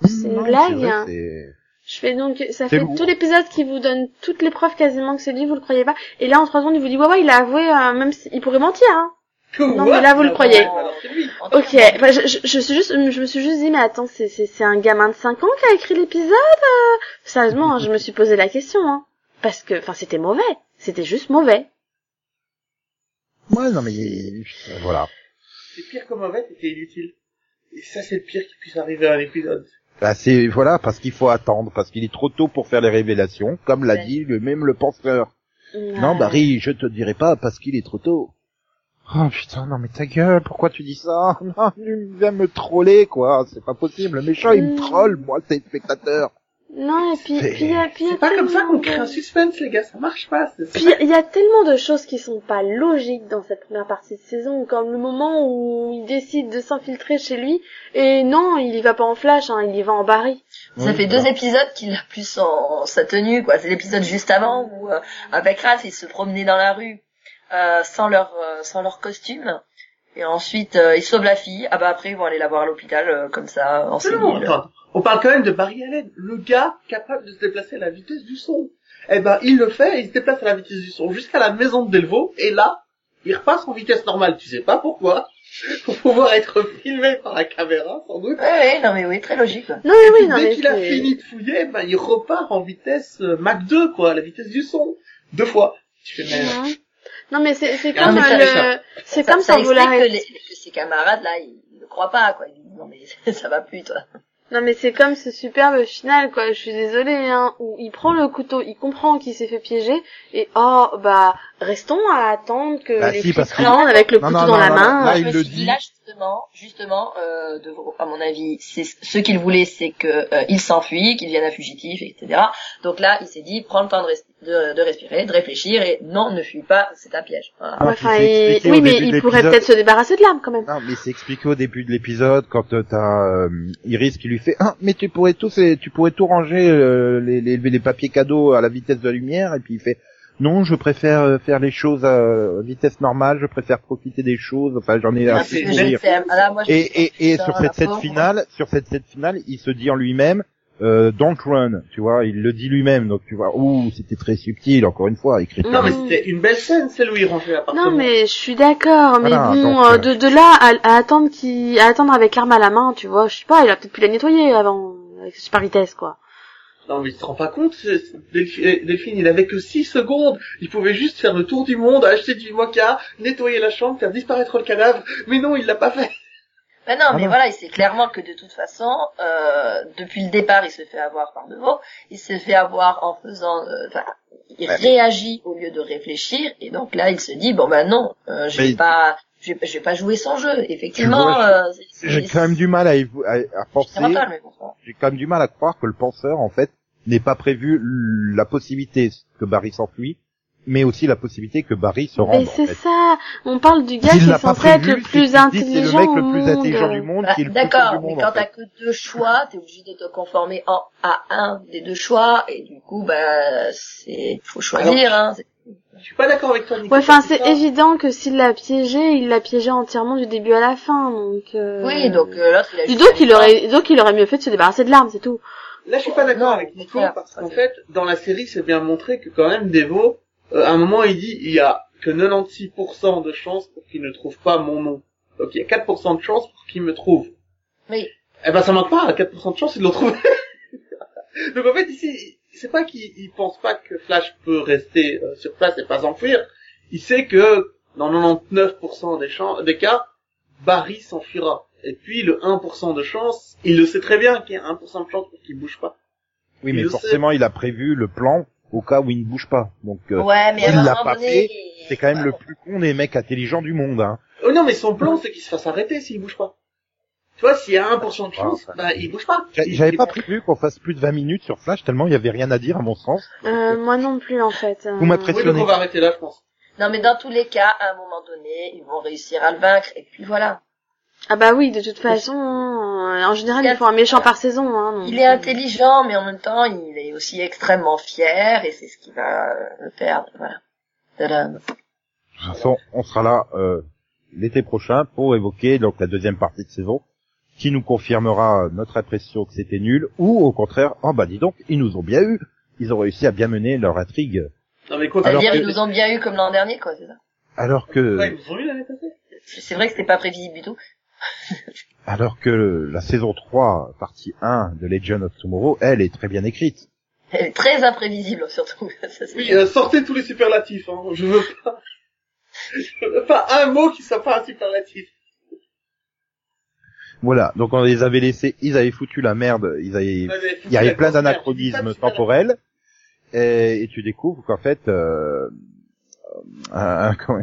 C'est une blague. Hein. Je fais donc, ça fait tout l'épisode qui vous donne toutes les preuves quasiment que c'est lui, vous le croyez pas. Et là en trois secondes il vous dit ouais ouais il a avoué, euh, même s'il pourrait mentir. Hein. Non mais là vous le croyez. Ok, je, je, suis juste, je me suis juste dit mais attends c'est c'est un gamin de 5 ans qui a écrit l'épisode. Euh Sérieusement, hein, je me suis posé la question hein. parce que enfin c'était mauvais, c'était juste mauvais. Ouais non mais voilà. C'est pire que mauvais, c'était inutile. Et ça c'est le pire qui puisse arriver à un épisode. Bah c'est voilà parce qu'il faut attendre parce qu'il est trop tôt pour faire les révélations comme l'a dit le même le penseur. Non Barry, je te dirai pas parce qu'il est trop tôt. Oh putain, non mais ta gueule, pourquoi tu dis ça? [LAUGHS] Non, tu viens me troller, quoi, c'est pas possible, le méchant il me mm. troll, moi, c'est spectateur. Non, et puis, puis, puis c'est pas comme ça qu'on crée un suspense, les gars, ça marche pas. Puis il y a tellement de choses qui sont pas logiques dans cette première partie de saison, comme le moment où il décide de s'infiltrer chez lui, et non, il y va pas en flash, hein, il y va en Barry. Ça fait deux épisodes qu'il a plus en sa tenue, quoi. C'est l'épisode juste avant où, euh, avec Ralph, il se promenait dans la rue sans leur euh, sans leur costume. Et ensuite, euh, ils sauvent la fille. Ah bah après, ils vont aller la voir à l'hôpital comme ça, en. On parle quand même de Barry Allen, le gars capable de se déplacer à la vitesse du son. Eh ben, il le fait, il se déplace à la vitesse du son jusqu'à la maison de Delvaux, et là, il repasse en vitesse normale. Tu sais pas pourquoi [LAUGHS] pour pouvoir être filmé par la caméra, sans doute. Oui, non mais oui, très logique. Non mais oui, non Dès qu'il a fini de fouiller, ben, il repart en vitesse Mach 2, quoi, à la vitesse du son. Deux fois. Tu fais, mais... Non mais c'est c'est comme le c'est comme ça, vous l'arrêtez. Que, ses camarades là, ils ne croient pas quoi. Ils disent non mais [LAUGHS] ça va plus toi. Non mais c'est comme ce superbe final quoi, je suis désolée hein, où il prend le couteau, il comprend qu'il s'est fait piéger et oh bah restons à attendre que bah, les si, flics rentrent avec le couteau dans la main. Là, il le dit. Là justement, justement, euh, de, à mon avis, c'est ce qu'il voulait, c'est que euh, il s'enfuit, qu'il devienne un fugitif, etc. Donc là, il s'est dit, prends le temps de, de, respirer, de réfléchir et non, ne fuis pas, c'est un piège. enfin, oui, mais il pourrait peut-être se débarrasser de l'arme quand même. Non, mais c'est expliqué au début de l'épisode quand euh, t'as euh, Iris qui lui fait, ah, mais tu pourrais tout, tu pourrais tout ranger euh, les, les, les papiers cadeaux à la vitesse de la lumière et puis il fait non, je préfère euh, faire les choses à vitesse normale, je préfère profiter des choses, enfin j'en ai assez ah, Et, et, et sur cette scène finale, sur cette scène finale, il se dit en lui-même, euh, don't run, tu vois, il le dit lui-même, donc tu vois, ouh, c'était très subtil, encore une fois, écrit. Non, mais c'était une belle scène, celle où il rangeait l'appartement. Non, mais je suis d'accord, mais bon, euh, de, de là à, attendre qui, à attendre avec arme à la main, tu vois, je sais pas, il a peut-être pu la nettoyer avant, avec super vitesse, quoi. Non mais tu te rends pas compte, Delphine, il avait que 6 secondes. Il pouvait juste faire le tour du monde, acheter du mocha, nettoyer la chambre, faire disparaître le cadavre. Mais non, il l'a pas fait. Ben non, mais voilà, il sait clairement que de toute façon, euh, depuis le départ, il se fait avoir par devant. Il se fait avoir en faisant, euh, enfin, il réagit au lieu de réfléchir. Et donc là, il se dit bon ben non, euh, je vais pas, je vais, je vais, pas jouer sans jeu. Effectivement, euh, j'ai quand même du mal à, à, penser. J'ai quand même du mal à croire que le penseur, en fait, n'ait pas prévu la possibilité que Barry s'enfuit mais aussi la possibilité que Barry se rende. Mais c'est ça, on parle du gars qui est censé être le plus intelligent. C'est le mec le plus intelligent du monde, qui est le bah, D'accord, mais quand t'as que deux choix, t'es obligé de te conformer en, à un des deux choix, et du coup, bah, c'est, faut choisir, hein. Je suis pas d'accord avec toi, Nicolas. Ouais, enfin, c'est évident que s'il l'a piégé, il l'a piégé entièrement du début à la fin, donc. Euh... Oui, donc euh, là, il a. Donc il aurait, donc il aurait mieux fait de se débarrasser de l'arme, c'est tout. Là, je suis pas d'accord avec Nico parce qu'en fait, dans la série, c'est bien montré que quand même Devo, euh, à un moment, il dit il y a que 96% de chances pour qu'il ne trouve pas mon nom. Donc il y a 4% de chances pour qu'il me trouve. Oui. Eh ben ça manque pas, 4% de chances il le trouve. [LAUGHS] Donc en fait ici, c'est pas qu'il pense pas que Flash peut rester euh, sur place et pas s'enfuir. Il sait que dans 99% des, des cas, Barry s'enfuira. Et puis le 1% de chance, il le sait très bien qu'il y a 1% de chance pour qu'il bouge pas. Oui, mais forcément, il a prévu le plan au cas où il ne bouge pas. Donc, euh, ouais, mais il l'a pas fait. C'est quand même le plus con des mecs intelligents du monde. Hein. Oh non, mais son plan, c'est qu'il se fasse arrêter s'il bouge pas. Tu vois, s'il y a 1% de chance, bah, il bouge pas. J'avais pas prévu qu'on fasse plus de 20 minutes sur Flash, tellement il y avait rien à dire à mon sens. Euh, moi non plus, en fait. Vous m'impressionnez. Oui, on va arrêter là, je pense. Non, mais dans tous les cas, à un moment donné, ils vont réussir à le vaincre, et puis voilà. Ah bah oui, de toute façon, euh, en général, il faut un méchant par saison. Hein, il est euh. intelligent, mais en même temps, il est aussi extrêmement fier, et c'est ce qui va le perdre. Voilà. De toute façon, on sera là euh, l'été prochain pour évoquer donc la deuxième partie de saison, qui nous confirmera notre impression que c'était nul, ou au contraire, oh bah dis donc, ils nous ont bien eu, ils ont réussi à bien mener leur intrigue. Non mais quoi, dire ils nous ont bien eu comme l'an dernier, quoi, c'est ça Alors que... Ouais, ils nous ont eu l'année passée c'est vrai que c'était pas prévisible du tout. [LAUGHS] Alors que la saison 3, partie 1 de Legend of Tomorrow, elle est très bien écrite. Elle est très imprévisible, surtout. [LAUGHS] oui, euh, sortez tous les superlatifs, hein. Je veux pas, [LAUGHS] je veux pas un mot qui soit pas un superlatif. Voilà, donc on les avait laissés, ils avaient foutu la merde, ils avaient, il y avait plein d'anachronismes temporels, et, et, tu découvres qu'en fait, euh, euh, oui.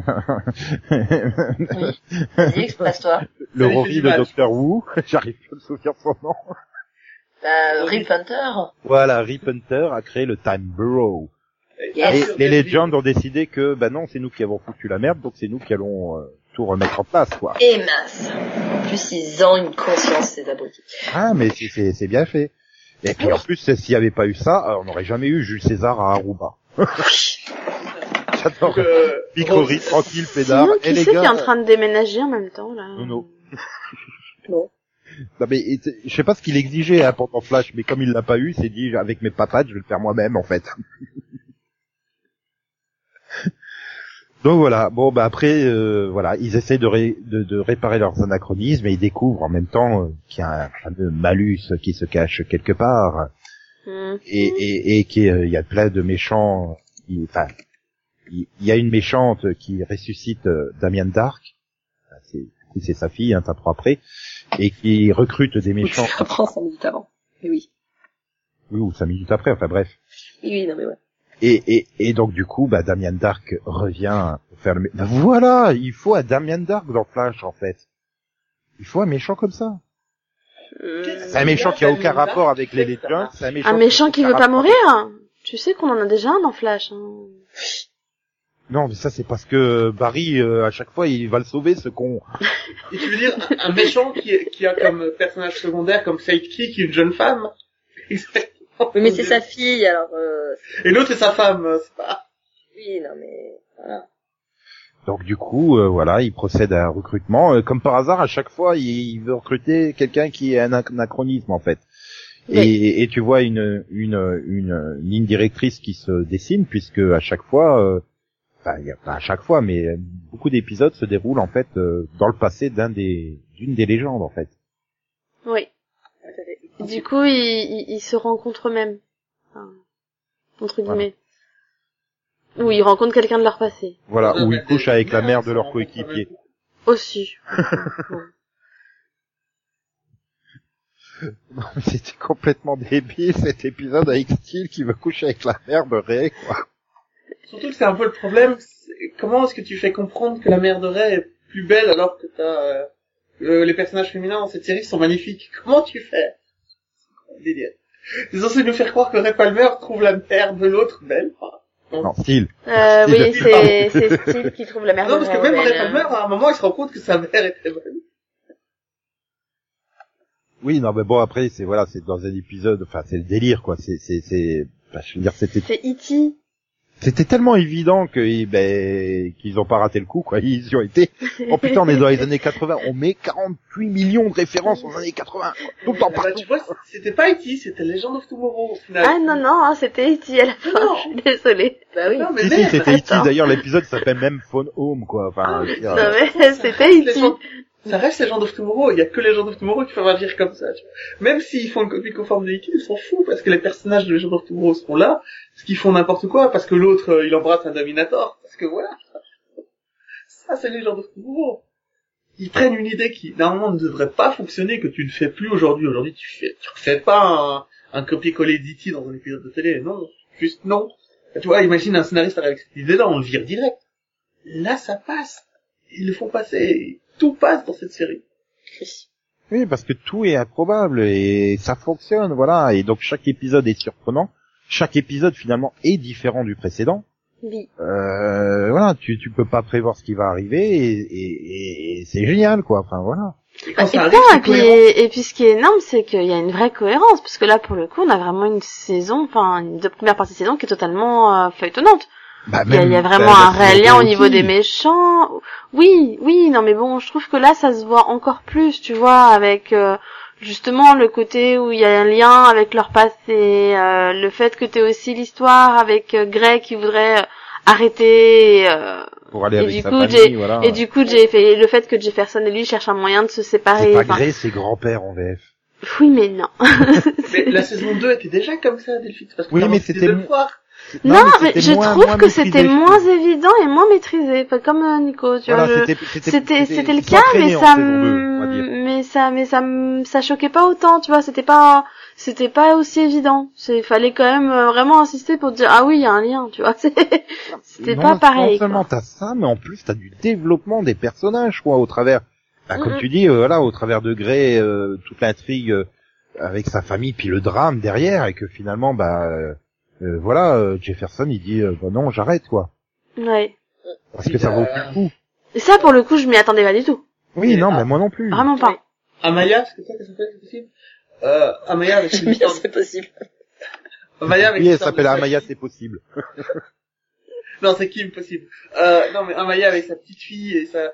expresse-toi. Le Rory de Doctor Who, [LAUGHS] j'arrive pas à me souvenir son nom. Bah, Rip Hunter. Voilà, Rip Hunter a créé le Time Bureau. Et les Legends ont décidé que, bah non, c'est nous qui avons foutu la merde, donc c'est nous qui allons euh, tout remettre en place, quoi. Et mince. En plus, ils ont une conscience, ces abrutis. Ah, mais c'est bien fait. Et puis en plus, s'il n'y avait pas eu ça, on n'aurait jamais eu Jules César à Aruba. [LAUGHS] J'adore. Euh, tranquille, pédard. Sinon, qui et c'est qui est en train de déménager en même temps, là? Non, non. [LAUGHS] non. Non mais je sais pas ce qu'il exigeait hein, pendant Flash, mais comme il l'a pas eu, c'est dit avec mes papates, je vais le faire moi-même en fait. Donc voilà, bon bah après euh, voilà, ils essaient de, de, de, réparer leurs anachronismes et ils découvrent en même temps euh, qu'il y a un fameux malus qui se cache quelque part mmh. et, et, et qu'il euh, y a plein de méchants, enfin il y a une méchante qui ressuscite euh, Damien Dark, c'est sa fille, un tas après, et qui recrute des méchants. Ça prend cinq minutes avant, mais oui. Oui, ou cinq minutes après, enfin bref. Oui, oui, non mais ouais. Et, et, et donc du coup, bah, Damien Dark revient faire le... Bah, voilà, il faut un Damien Dark dans Flash en fait. Il faut un méchant comme ça. Euh, c'est un méchant qui a aucun rapport avec les Legends. Un méchant, un méchant qui, veut pas mourir. Tu sais qu'on en a déjà un dans Flash. Hein. Non, mais ça c'est parce que Barry, euh, à chaque fois, il va le sauver, ce con. [LAUGHS] Et tu veux dire un méchant qui, qui a comme personnage secondaire, comme sidekick, une jeune femme? [LAUGHS] [LAUGHS] Oui, mais c'est sa fille, alors... Euh... Et l'autre c'est sa femme, c'est pas... Oui, non mais... Voilà. Donc du coup, euh, voilà, il procède à un recrutement. Euh, comme par hasard, à chaque fois, il, veut recruter quelqu'un qui est un anachronisme en fait. Et, et, tu vois une, une, une, ligne directrice qui se dessine, puisque à chaque fois enfin, y a pas à chaque fois, mais euh, beaucoup d'épisodes se déroulent en fait euh, dans le passé d'un des d'une des légendes en fait. Oui. Du coup, ils, ils, se rencontrent même. entre guillemets. Ou ils rencontrent quelqu'un de leur passé. Voilà, ou ils couchent avec la mère de leur coéquipier. Aussi. [LAUGHS] Non, mais c'était complètement débile cet épisode avec Steel qui veut coucher avec la mère de Ray, quoi. Surtout que c'est un peu le problème, comment est-ce que tu fais comprendre que la mère de Ray est plus belle alors que t'as, euh, les personnages féminins dans cette série sont magnifiques? Comment tu fais? Délire. Ils ont essayé de nous faire croire que Ray Palmer trouve la mère de l'autre belle. non, Steel. Euh, oui, c'est, c'est Steel qui trouve la mère non, de Ray Non, parce que même Ray Palmer, à un moment, il se rend compte que sa mère était belle. Oui, non, mais bon, après, c'est, voilà, c'est dans un épisode, enfin, c'est le délire, quoi, c'est, c'est, c'est, je veux dire, c'était... C'est E.T. C'était tellement évident que, ben, qu'ils ont pas raté le coup, quoi, [LAUGHS] ils y ont été. Oh putain, on est dans les années 80, on met 48 millions de références aux années 80, tout le temps bah, tu vois, c'était pas E.T., c'était Legend of Tomorrow, au final. Ah non, non, hein, c'était E.T. à la fin, non. je suis désolée. Bah oui. Non, mais si, si, c'était E.T., d'ailleurs, l'épisode s'appelle même Phone Home, quoi, enfin... Ah, non, mais c'était E.T ça reste Legend of Tomorrow, il y a que Legend of Tomorrow qui peuvent agir comme ça, tu vois. Même s'ils font une copie conforme de E.T., ils s'en foutent, parce que les personnages de Legend of Tomorrow seront là, parce qu'ils font n'importe quoi, parce que l'autre, euh, il embrasse un Dominator, parce que voilà. Ça, c'est Legend of Tomorrow. Ils prennent une idée qui, normalement, ne devrait pas fonctionner, que tu ne fais plus aujourd'hui. Aujourd'hui, tu fais, tu refais pas un, un copier-coller d'E.T. dans un épisode de télé, non. Juste non. Tu vois, imagine un scénariste avec cette idée-là, on le vire direct. Là, ça passe. Ils le font passer tout passe dans cette série. Oui, parce que tout est improbable et ça fonctionne, voilà. Et donc chaque épisode est surprenant. Chaque épisode finalement est différent du précédent. Oui. Euh, voilà, tu tu peux pas prévoir ce qui va arriver et, et, et c'est génial quoi. Enfin voilà. Et, et, puis, et, puis ce qui est énorme, c'est qu'il y a une vraie cohérence, parce que là pour le coup, on a vraiment une saison, enfin une de première partie de saison qui est totalement euh, feuilletonnante. Bah, il, y a, vraiment un réel lien au niveau des méchants. Oui, oui, non mais bon, je trouve que là ça se voit encore plus, tu vois, avec euh, justement le côté où il y a un lien avec leur passé, euh, le fait que tu aussi l'histoire avec euh, Greg qui voudrait euh, arrêter pour aller et avec du sa coup, famille, voilà. Et du coup, j'ai fait le fait que Jefferson et lui cherchent un moyen de se séparer. C'est pas Greg, c'est grand-père en VF. Oui, mais non. mais la saison 2 était déjà comme ça, Delphine, parce que oui, mais c'était non, mais, je trouve que c'était moins évident et moins maîtrisé, pas comme euh, Nico, tu vois. C'était c'était le cas, mais ça mais ça mais ça ça choquait pas autant, tu vois. C'était pas c'était pas aussi évident. C'est fallait quand même euh, vraiment insister pour dire ah oui il y a un lien, tu vois. [LAUGHS] C'était pas pareil. Non seulement t'as ça, mais en plus t'as du développement des personnages, quoi, au travers. Bah, comme tu dis, euh, voilà, au travers de Grey, toute l'intrigue avec sa famille, puis le drame derrière, et que finalement, bah euh, voilà, euh, Jefferson il dit euh, bah non j'arrête quoi. Ouais. Parce que ça vaut plus le coup. Et ça pour le coup je m'y attendais pas du tout. Oui non mais moi non plus. Vraiment pas. Amaya, c'est ça qu'elle s'appelle c'est possible euh, Amaya avec [LAUGHS] une histoire... c'est possible. Amaya avec oui, elle s'appelle Amaya, c'est possible. [LAUGHS] non, c'est Kim possible. Euh, non, mais Amaya avec sa petite fille et sa,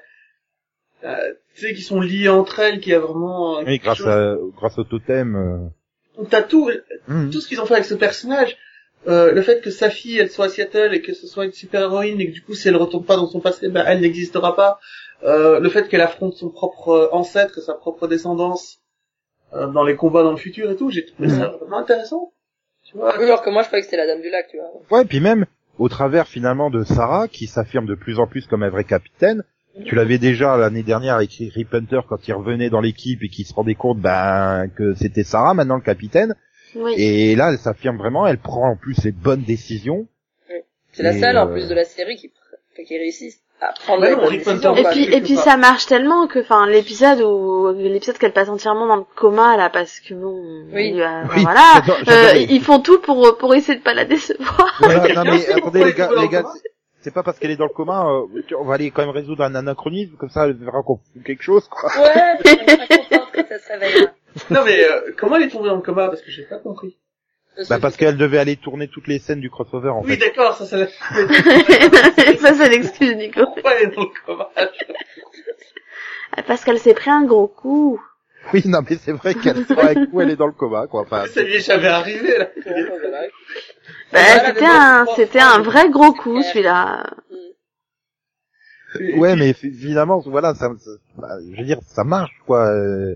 euh, tu sais, qui sont liées entre elles, qui a vraiment. oui, grâce à, grâce au totem. Euh... T'as tout, mmh. tout ce qu'ils ont fait avec ce personnage. Euh, le fait que sa fille elle soit à Seattle et que ce soit une super héroïne et que du coup si elle retourne pas dans son passé ben elle n'existera pas. Euh, le fait qu'elle affronte son propre euh, ancêtre et sa propre descendance euh, dans les combats dans le futur et tout j'ai trouvé ça mhm. vraiment intéressant. Tu vois. Alors que moi je croyais que c'était la dame du lac tu vois. Ouais puis même au travers finalement de Sarah qui s'affirme de plus en plus comme un vrai capitaine tu l'avais déjà l'année dernière avec Rip Hunter quand il revenait dans l'équipe et qu'il se rendait compte ben que c'était Sarah maintenant le capitaine et là, elle s'affirme vraiment, elle prend en plus les bonnes décisions. C'est la seule, en euh, plus de la série, qui, qui réussit à prendre les bonnes décisions. Et puis, et puis ça marche tellement que, enfin, l'épisode où, l'épisode qu'elle passe entièrement dans le coma, là, parce que bon, oui. Euh, voilà, euh, ils font tout pour, pour essayer de pas la décevoir. Voilà, [LAUGHS] non mais attendez les gars, les gars, c'est pas parce qu'elle est dans le coma, euh, on va aller quand même résoudre un anachronisme, comme ça elle verra qu'on fout quelque chose, quoi. Ouais, [LAUGHS] que ça se réveille. Non mais euh, comment elle est tombée dans le coma? Parce que j'ai pas compris. Bah parce qu'elle devait aller tourner toutes les scènes du crossover en oui, fait. Oui d'accord, ça c'est [LAUGHS] ça c'est [LAUGHS] l'excuse Nico. Pourquoi elle est dans le coma? Parce qu'elle s'est pris un gros coup. Oui non mais c'est vrai qu'elle soit un coup elle est dans le coma quoi. Enfin, ça lui est jamais arrivé là. bah, c'était un c'était un vrai gros coup celui-là. Ouais mais évidemment voilà ça, ça bah, je veux dire ça marche quoi. Euh,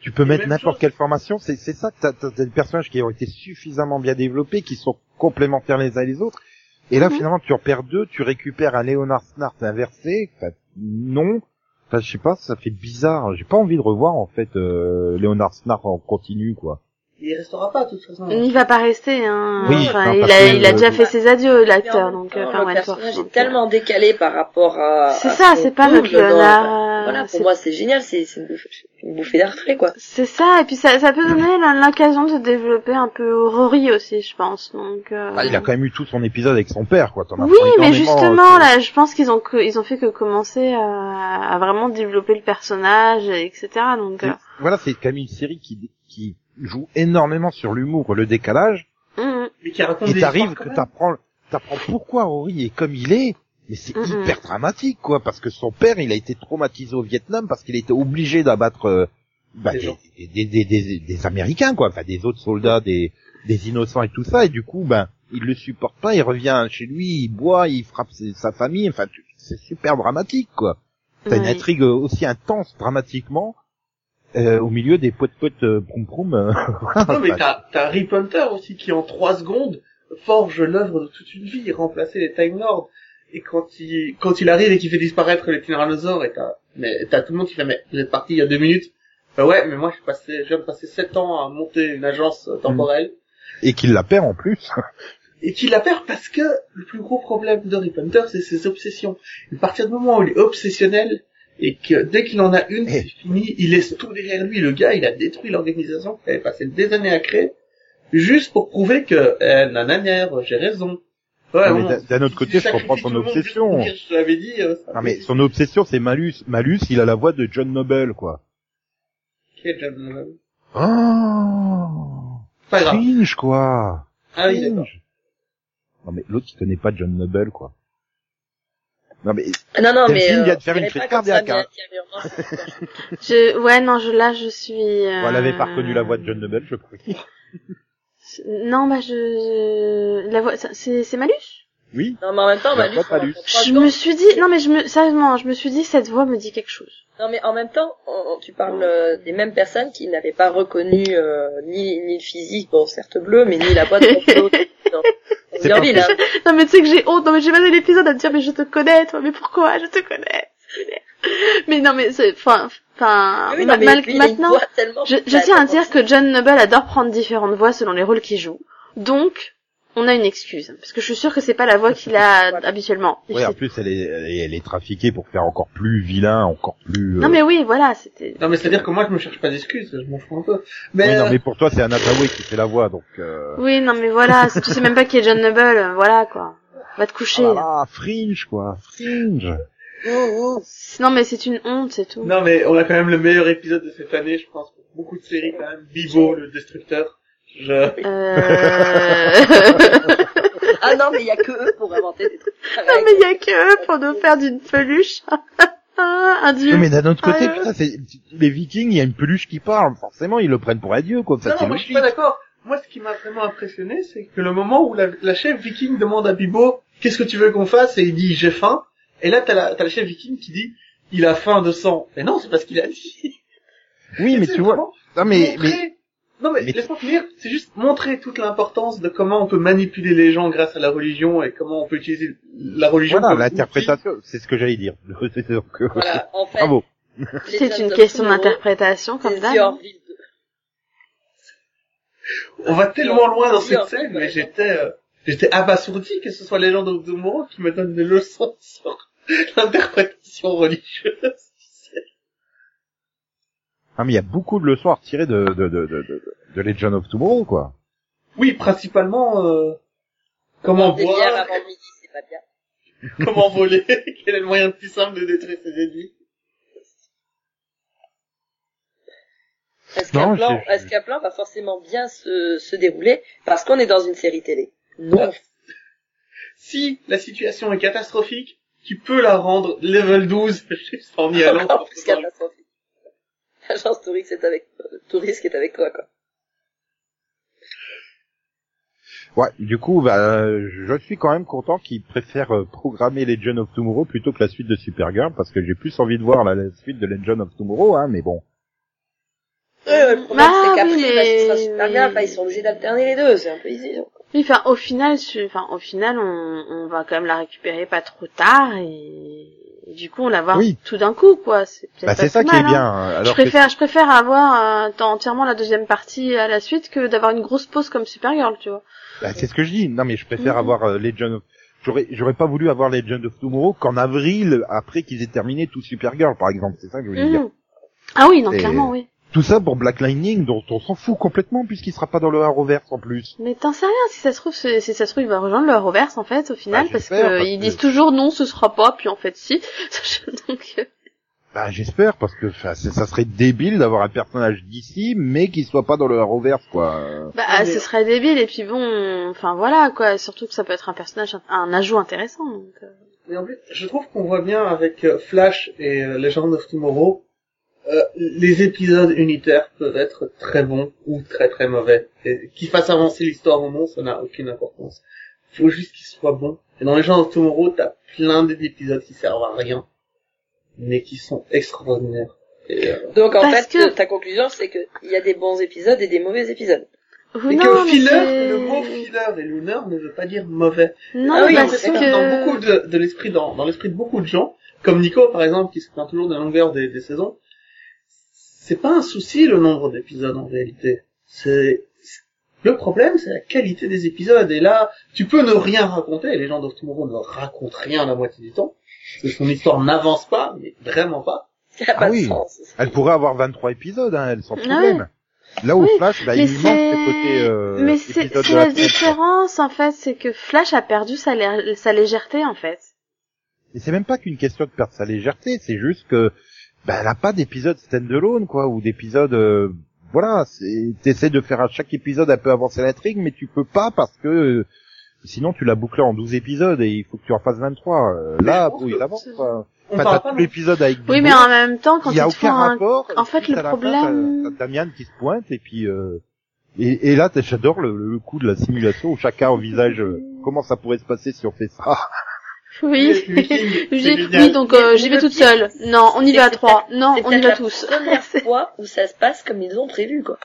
tu peux mettre n'importe quelle formation, c'est c'est ça, t'as as des personnages qui ont été suffisamment bien développés, qui sont complémentaires les uns les autres, et là mhm. finalement tu en perds deux, tu récupères un Leonard Snart inversé, enfin, non, enfin je sais pas, ça fait bizarre, j'ai pas envie de revoir en fait euh, Leonard Snart en continu quoi il restera pas de toute façon. Il va pas rester hein. Oui, enfin, il a il a déjà fait ses adieux l'acteur donc euh, enfin, le personnage est tellement décalé par rapport à C'est ça, c'est pas notre Léonard. Voilà, pour moi c'est génial, c'est une bouffée, une bouffée d'air frais quoi. C'est ça et puis ça ça peut donner l'occasion de développer un peu Rory aussi, je pense. Donc euh... ah, il a quand même eu tout son épisode avec son père quoi, Oui, mais justement euh, là, je pense qu'ils ont que, ils ont fait que commencer à, à vraiment développer le personnage etc. Donc euh, voilà, c'est quand même une série qui qui joue énormément sur l'humour, le décalage. Mmh. et t'arrives que t'apprends, t'apprends pourquoi Rory est comme il est. Mais c'est hyper dramatique, quoi, parce que son père, il a été traumatisé au Vietnam parce qu'il était obligé d'abattre euh, bah, des, des, des, des, Américains, quoi, enfin des autres soldats, des, des innocents et tout ça, et du coup, ben, il le supporte pas, il revient chez lui, il boit, il frappe sa famille, enfin, c'est super dramatique, quoi. T'as une intrigue aussi intense dramatiquement, euh, au milieu des potes potes euh, proum proum. Euh, [LAUGHS] non mais t'as t'as Rip Hunter aussi qui en trois secondes forge l'œuvre de toute une vie, remplacer les Time Lords. Et quand il quand il arrive et qu'il fait disparaître les tyrannosaures et t'as mais t'as tout le monde qui fait mais vous êtes parti il y a deux minutes. Bah ouais mais moi je passé je viens de passer sept ans à monter une agence temporelle. Et qu'il la perd en plus. [LAUGHS] et qu'il la perd parce que le plus gros problème de Rip Hunter c'est ses obsessions. Et à partir du moment où il est obsessionnel, et que dès qu'il en a une, eh. c'est fini, il laisse tout derrière lui. Le gars, il a détruit l'organisation qu'il avait passé des années à créer, juste pour prouver que, eh, nananière, j'ai raison. Ouais, d'un autre côté, je comprends son obsession. Je l'avais dit. Euh, non, mais son obsession, c'est Malus. Malus, il a la voix de John Noble, quoi. Qui est John Noble Oh Pas Cringe, quoi. Ah oui, Non, mais l'autre, il connaît pas John Noble, quoi. Non mais non non mais euh, vient de faire une crise cardiaque. Hein. je ouais non je là je suis. Euh... elle avait pas reconnu la voix de John Noble je crois. Non bah je la voix c'est c'est Malus? Oui. Non mais en même temps Malus. Je me suis dit non mais je me sérieusement je me suis dit cette voix me dit quelque chose. Non mais en même temps tu parles euh, des mêmes personnes qui n'avaient pas reconnu euh, ni ni le physique bon certes bleu mais ni la voix de [LAUGHS] non. Mais tu sais que j'ai honte, non mais j'ai passé l'épisode à te dire mais je te connais toi, mais pourquoi? Je te connais. Mais non mais c'est, enfin, enfin, maintenant, je, je tiens à dire que John Noble adore prendre différentes voix selon les rôles qu'il joue. Donc, on a une excuse parce que je suis sûre que c'est pas la voix qu'il a habituellement. Oui, en plus elle est, elle est trafiquée pour faire encore plus vilain, encore plus. Non mais oui, voilà, c'était. Non mais c'est à dire que moi je me cherche pas d'excuses, je m'en fous un peu. Mais oui, non euh, mais pour toi c'est Anataway qui fait la voix donc. Euh... Oui, non mais voilà, tu sais même pas qui est John Noble, euh, voilà quoi. Va te coucher. Ah, fringe quoi, fringe. Non mais c'est une honte, c'est tout. Non mais on a quand même le meilleur épisode de cette année, je pense, pour beaucoup de séries quand même. Bibo, le destructeur. Je... Euh... [LAUGHS] ah non, mais il y a que eux pour inventer des trucs. [LAUGHS] Non, mais il y a que eux pour nous faire d'une peluche. [LAUGHS] un dieu. mais d'un autre côté, ah. putain, c'est, les vikings, il y a une peluche qui parle. Forcément, ils le prennent pour un dieu, quoi. Ça, non, non, moi, je suis pas d'accord. Moi, ce qui m'a vraiment impressionné, c'est que le moment où la, la chef viking demande à Bibo, qu'est-ce que tu veux qu'on fasse? Et il dit, j'ai faim. Et là, t'as la, t'as la chef viking qui dit, il a faim de sang. Mais non, c'est parce qu'il a dit. Oui, mais tu vois. Non, mais, mais, non mais, laisse-moi finir, c'est juste montrer toute l'importance de comment on peut manipuler les gens grâce à la religion et comment on peut utiliser la religion. Voilà, l'interprétation, c'est ce que j'allais dire. [LAUGHS] voilà, en fait, Bravo. C'est une question d'interprétation comme ça. On va tellement loin dans cette scène, mais j'étais euh, j'étais abasourdi que ce soit les gens de Moro qui me donnent des leçons sur [LAUGHS] l'interprétation religieuse. Ah mais il y a beaucoup de leçons à retirer de, de, de, de, de Legend of Tomorrow, quoi. Oui, principalement, euh, comment boire... avant midi, c'est pas bien. [LAUGHS] comment voler, quel est le moyen le plus simple de détruire ses ennemis? Est-ce qu'un plan, est-ce qu'un plan va forcément bien se, se dérouler parce qu'on est dans une série télé? Non. Si la situation est catastrophique, tu peux la rendre level 12 juste [LAUGHS] en y allant. plus catastrophique. Agence touriste est avec, touriste est avec toi, quoi. Ouais, du coup, bah, je suis quand même content qu'ils préfèrent euh, programmer Legend of Tomorrow plutôt que la suite de Supergirl, parce que j'ai plus envie de voir la, suite de Legend of Tomorrow, hein, mais bon. Ouais, le problème, ah, c'est qu'après, oui, mais... bah, super bien, enfin, ils sont obligés d'alterner les deux, c'est un peu easy. Oui, enfin, au final, enfin, au final, on, on va quand même la récupérer pas trop tard et, du coup, on la voit tout d'un coup, quoi. C'est bah, ça qui est bien. Hein. Alors je préfère, je préfère avoir euh, entièrement la deuxième partie à la suite que d'avoir une grosse pause comme Supergirl, tu vois. Bah, c'est ce que je dis. Non, mais je préfère mm. avoir euh, Legend of... J'aurais, j'aurais pas voulu avoir Legend of Tomorrow qu'en avril, après qu'ils aient terminé tout Supergirl, par exemple. C'est ça que je voulais dire. Mm. Ah oui, non, clairement, oui. Tout ça pour Black Lightning, dont on s'en fout complètement puisqu'il sera pas dans le Arrowverse en plus. Mais t'en sais rien, si ça se trouve, si ça se trouve, il va rejoindre le Arrowverse en fait, au final, bah, parce que ils disent toujours non, ce sera pas, puis en fait si. [LAUGHS] Donc, euh, bah j'espère parce que ça serait débile d'avoir un personnage d'ici mais qui soit pas dans le Arrowverse quoi. Bah ce serait débile et puis bon, enfin voilà quoi, surtout que ça peut être un personnage, un ajout intéressant. Donc, euh. Mais en plus, je trouve qu'on voit bien avec euh, Flash et Legend of Tomorrow euh, les épisodes unitaires peuvent être très bons ou très très mauvais. Et qu'ils fassent avancer l'histoire ou non, ça n'a aucune importance. Il faut juste qu'ils soient bons. Et dans les gens de Tomorrow, t'as plein d'épisodes qui servent à rien, mais qui sont extraordinaires. Et, euh, Donc en fait, ta conclusion, c'est qu'il y a des bons épisodes et des mauvais épisodes. et que filler, le mot filler et lunar ne veut pas dire mauvais. Non, ah oui, parce que... dans beaucoup de, de l'esprit, dans, dans l'esprit de beaucoup de gens, comme Nico par exemple, qui se plaint toujours de la longueur des, des saisons, c'est pas un souci le nombre d'épisodes en réalité. C'est le problème, c'est la qualité des épisodes. Et là, tu peux ne rien raconter. Les gens of Tomorrow ne racontent rien la moitié du temps. Parce que son histoire n'avance pas, mais vraiment pas. [LAUGHS] Ah oui, elle pourrait avoir 23 épisodes, hein, elle sans ah problème. Là où Flash, bah, il manque ses côtés. Euh, mais c'est la, la différence en fait, c'est que Flash a perdu sa, sa légèreté en fait. Et c'est même pas qu'une question de perdre sa légèreté, c'est juste que ben, elle a pas d'épisode stand-alone, quoi, ou d'épisode, euh, voilà, t'essaies de faire à chaque épisode un peu avancer l'intrigue, mais tu peux pas parce que euh, sinon tu l'as bouclé en 12 épisodes et il faut que tu en fasses 23. Euh, là, oui, il avance, quoi. Enfin, t'as tout l'épisode avec Oui, mais en même temps, quand il y a aucun rapport. En fait, le problème. T'as Damian qui se pointe et puis euh... et, et là, j'adore le, le coup de la simulation où chacun envisage comment ça pourrait se passer si on fait ça. Oui, [LAUGHS] oui donc euh, j'y vais toute seule. Non, on y va à trois. Non, on y va tous. C'est la première [LAUGHS] fois où ça se passe comme ils ont prévu, quoi.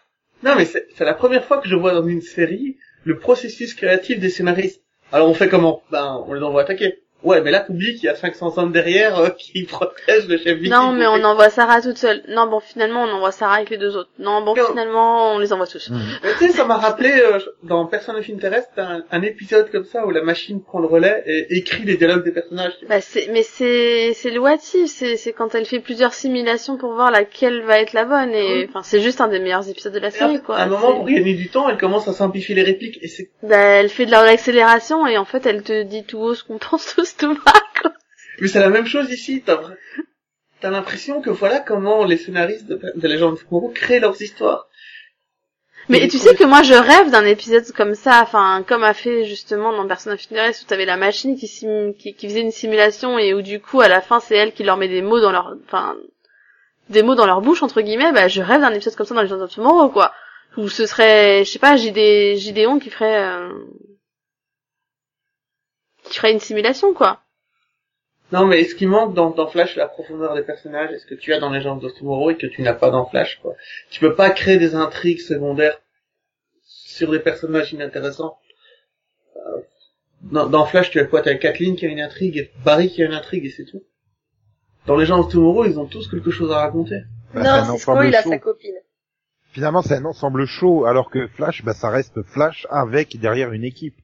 Non, mais c'est la première fois que je vois dans une série le processus créatif des scénaristes. Alors on fait comment? Ben, on les envoie attaquer. Ouais, mais là, t'oublies qu'il y a 500 hommes derrière euh, qui [LAUGHS] protègent le chef Non, mais on envoie Sarah toute seule. Non, bon, finalement, on envoie Sarah avec les deux autres. Non, bon, finalement, on les envoie tous. Mmh. tu sais, ça m'a rappelé, euh, dans Person of Interest, un, un, épisode comme ça où la machine prend le relais et écrit les dialogues des personnages. Bah, c'est, mais c'est, c'est what c'est, c'est quand elle fait plusieurs simulations pour voir laquelle va être la bonne et, enfin, c'est juste un des meilleurs épisodes de la série, quoi. À un moment, pour gagner du temps, elle commence à simplifier les répliques et c'est... Bah, elle fait de l'accélération et en fait, elle te dit tout haut ce qu'on pense tous quoi. Mais c'est la même chose ici. T'as as, l'impression que voilà comment les scénaristes de, de Legend of Tomorrow créent leurs histoires. Mais tu sais que moi je rêve d'un épisode comme ça, enfin comme a fait justement dans Person of Interest où t'avais la machine qui, qui, qui faisait une simulation et où du coup à la fin c'est elle qui leur met des mots dans leur, enfin des mots dans leur bouche entre guillemets. Bah je rêve d'un épisode comme ça dans Legend of Tomorrow quoi, où ce serait, je sais pas, Gideon qui ferait euh, qui ferait une simulation quoi. Non, mais est-ce qu'il manque dans, dans Flash la profondeur des personnages? Est-ce que tu as dans Legends of Tomorrow et que tu n'as pas dans Flash quoi? Tu peux pas créer des intrigues secondaires sur des personnages inintéressants. Euh, dans, dans, Flash, tu as quoi? Tu as Kathleen qui a une intrigue, et Barry qui a une intrigue et c'est tout. Dans Legends of Tomorrow, ils ont tous quelque chose à raconter. Bah, non, c'est il a sa copine. Finalement, c'est un ensemble chaud, alors que Flash, bah, ça reste Flash avec derrière une équipe.